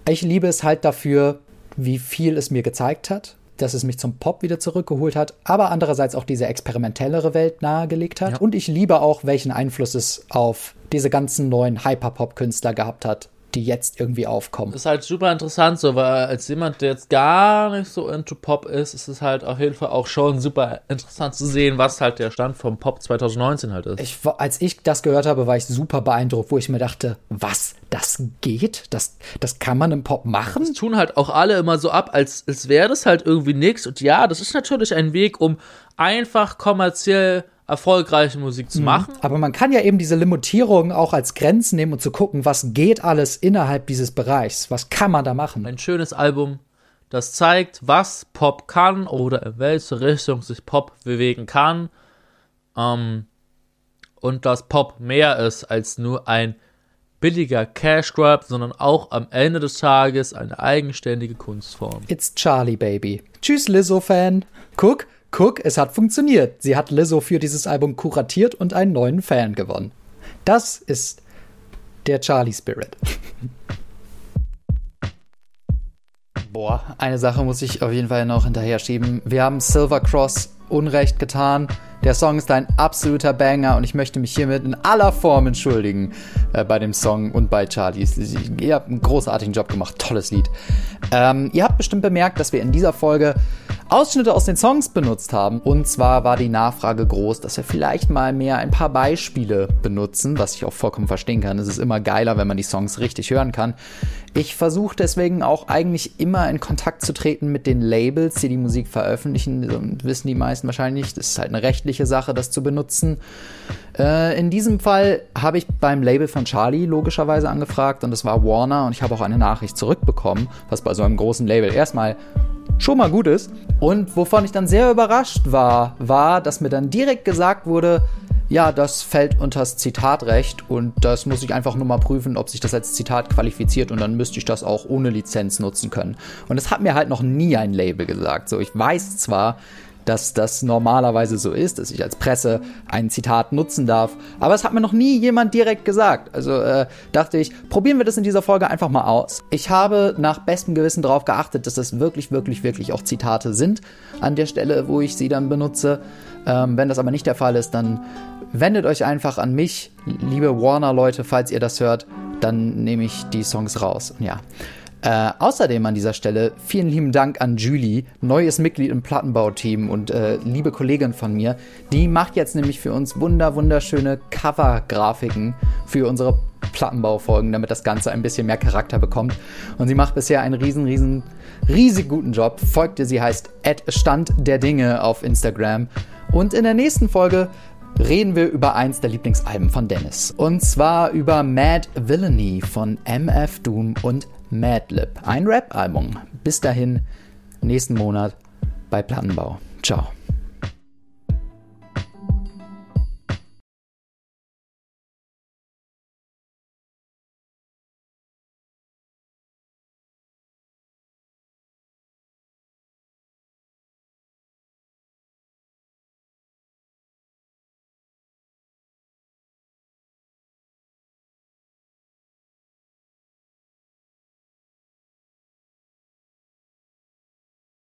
Ich liebe es halt dafür, wie viel es mir gezeigt hat, dass es mich zum Pop wieder zurückgeholt hat, aber andererseits auch diese experimentellere Welt nahegelegt hat. Und ich liebe auch, welchen Einfluss es auf diese ganzen neuen Hyperpop-Künstler gehabt hat, die jetzt irgendwie aufkommen. ist halt super interessant so, weil als jemand, der jetzt gar nicht so into Pop ist, ist es halt auf jeden Fall auch schon super interessant zu sehen, was halt der Stand vom Pop 2019 halt ist. Ich, als ich das gehört habe, war ich super beeindruckt, wo ich mir dachte, was, das geht? Das, das kann man im Pop machen? Das tun halt auch alle immer so ab, als, als wäre das halt irgendwie nix. Und ja, das ist natürlich ein Weg, um einfach kommerziell erfolgreiche Musik zu machen. Aber man kann ja eben diese Limitierung auch als Grenzen nehmen und zu gucken, was geht alles innerhalb dieses Bereichs? Was kann man da machen? Ein schönes Album, das zeigt, was Pop kann oder in welche Richtung sich Pop bewegen kann. Ähm, und dass Pop mehr ist als nur ein billiger Cash Grab, sondern auch am Ende des Tages eine eigenständige Kunstform. It's Charlie, Baby. Tschüss, Lizzo-Fan. Guck, guck, es hat funktioniert. Sie hat Lizzo für dieses Album kuratiert und einen neuen Fan gewonnen. Das ist der Charlie Spirit. Boah, eine Sache muss ich auf jeden Fall noch hinterher schieben. Wir haben Silver Cross Unrecht getan. Der Song ist ein absoluter Banger und ich möchte mich hiermit in aller Form entschuldigen äh, bei dem Song und bei Charlie. Ihr habt einen großartigen Job gemacht, tolles Lied. Ähm, ihr habt bestimmt bemerkt, dass wir in dieser Folge Ausschnitte aus den Songs benutzt haben. Und zwar war die Nachfrage groß, dass wir vielleicht mal mehr ein paar Beispiele benutzen, was ich auch vollkommen verstehen kann. Es ist immer geiler, wenn man die Songs richtig hören kann. Ich versuche deswegen auch eigentlich immer in Kontakt zu treten mit den Labels, die die Musik veröffentlichen. Und wissen die meisten wahrscheinlich, das ist halt eine rechtliche Sache, das zu benutzen. Äh, in diesem Fall habe ich beim Label von Charlie logischerweise angefragt und das war Warner und ich habe auch eine Nachricht zurückbekommen, was bei so einem großen Label erstmal schon mal gut ist. Und wovon ich dann sehr überrascht war, war, dass mir dann direkt gesagt wurde, ja, das fällt unters Zitatrecht und das muss ich einfach nur mal prüfen, ob sich das als Zitat qualifiziert und dann müsste ich das auch ohne Lizenz nutzen können. Und das hat mir halt noch nie ein Label gesagt. So, ich weiß zwar, dass das normalerweise so ist, dass ich als Presse ein Zitat nutzen darf. Aber es hat mir noch nie jemand direkt gesagt. Also äh, dachte ich, probieren wir das in dieser Folge einfach mal aus. Ich habe nach bestem Gewissen darauf geachtet, dass das wirklich, wirklich, wirklich auch Zitate sind an der Stelle, wo ich sie dann benutze. Ähm, wenn das aber nicht der Fall ist, dann wendet euch einfach an mich, liebe Warner-Leute, falls ihr das hört, dann nehme ich die Songs raus. Ja. Äh, außerdem an dieser Stelle vielen lieben Dank an Julie, neues Mitglied im Plattenbauteam und äh, liebe Kollegin von mir. Die macht jetzt nämlich für uns wunder wunderschöne Cover-Grafiken für unsere Plattenbaufolgen, damit das Ganze ein bisschen mehr Charakter bekommt. Und sie macht bisher einen riesen, riesen, riesig guten Job. Folgte sie heißt Stand der Dinge auf Instagram. Und in der nächsten Folge reden wir über eins der Lieblingsalben von Dennis. Und zwar über Mad Villainy von MF Doom und Madlib. Ein Rap-Album. Bis dahin, nächsten Monat bei Plattenbau. Ciao.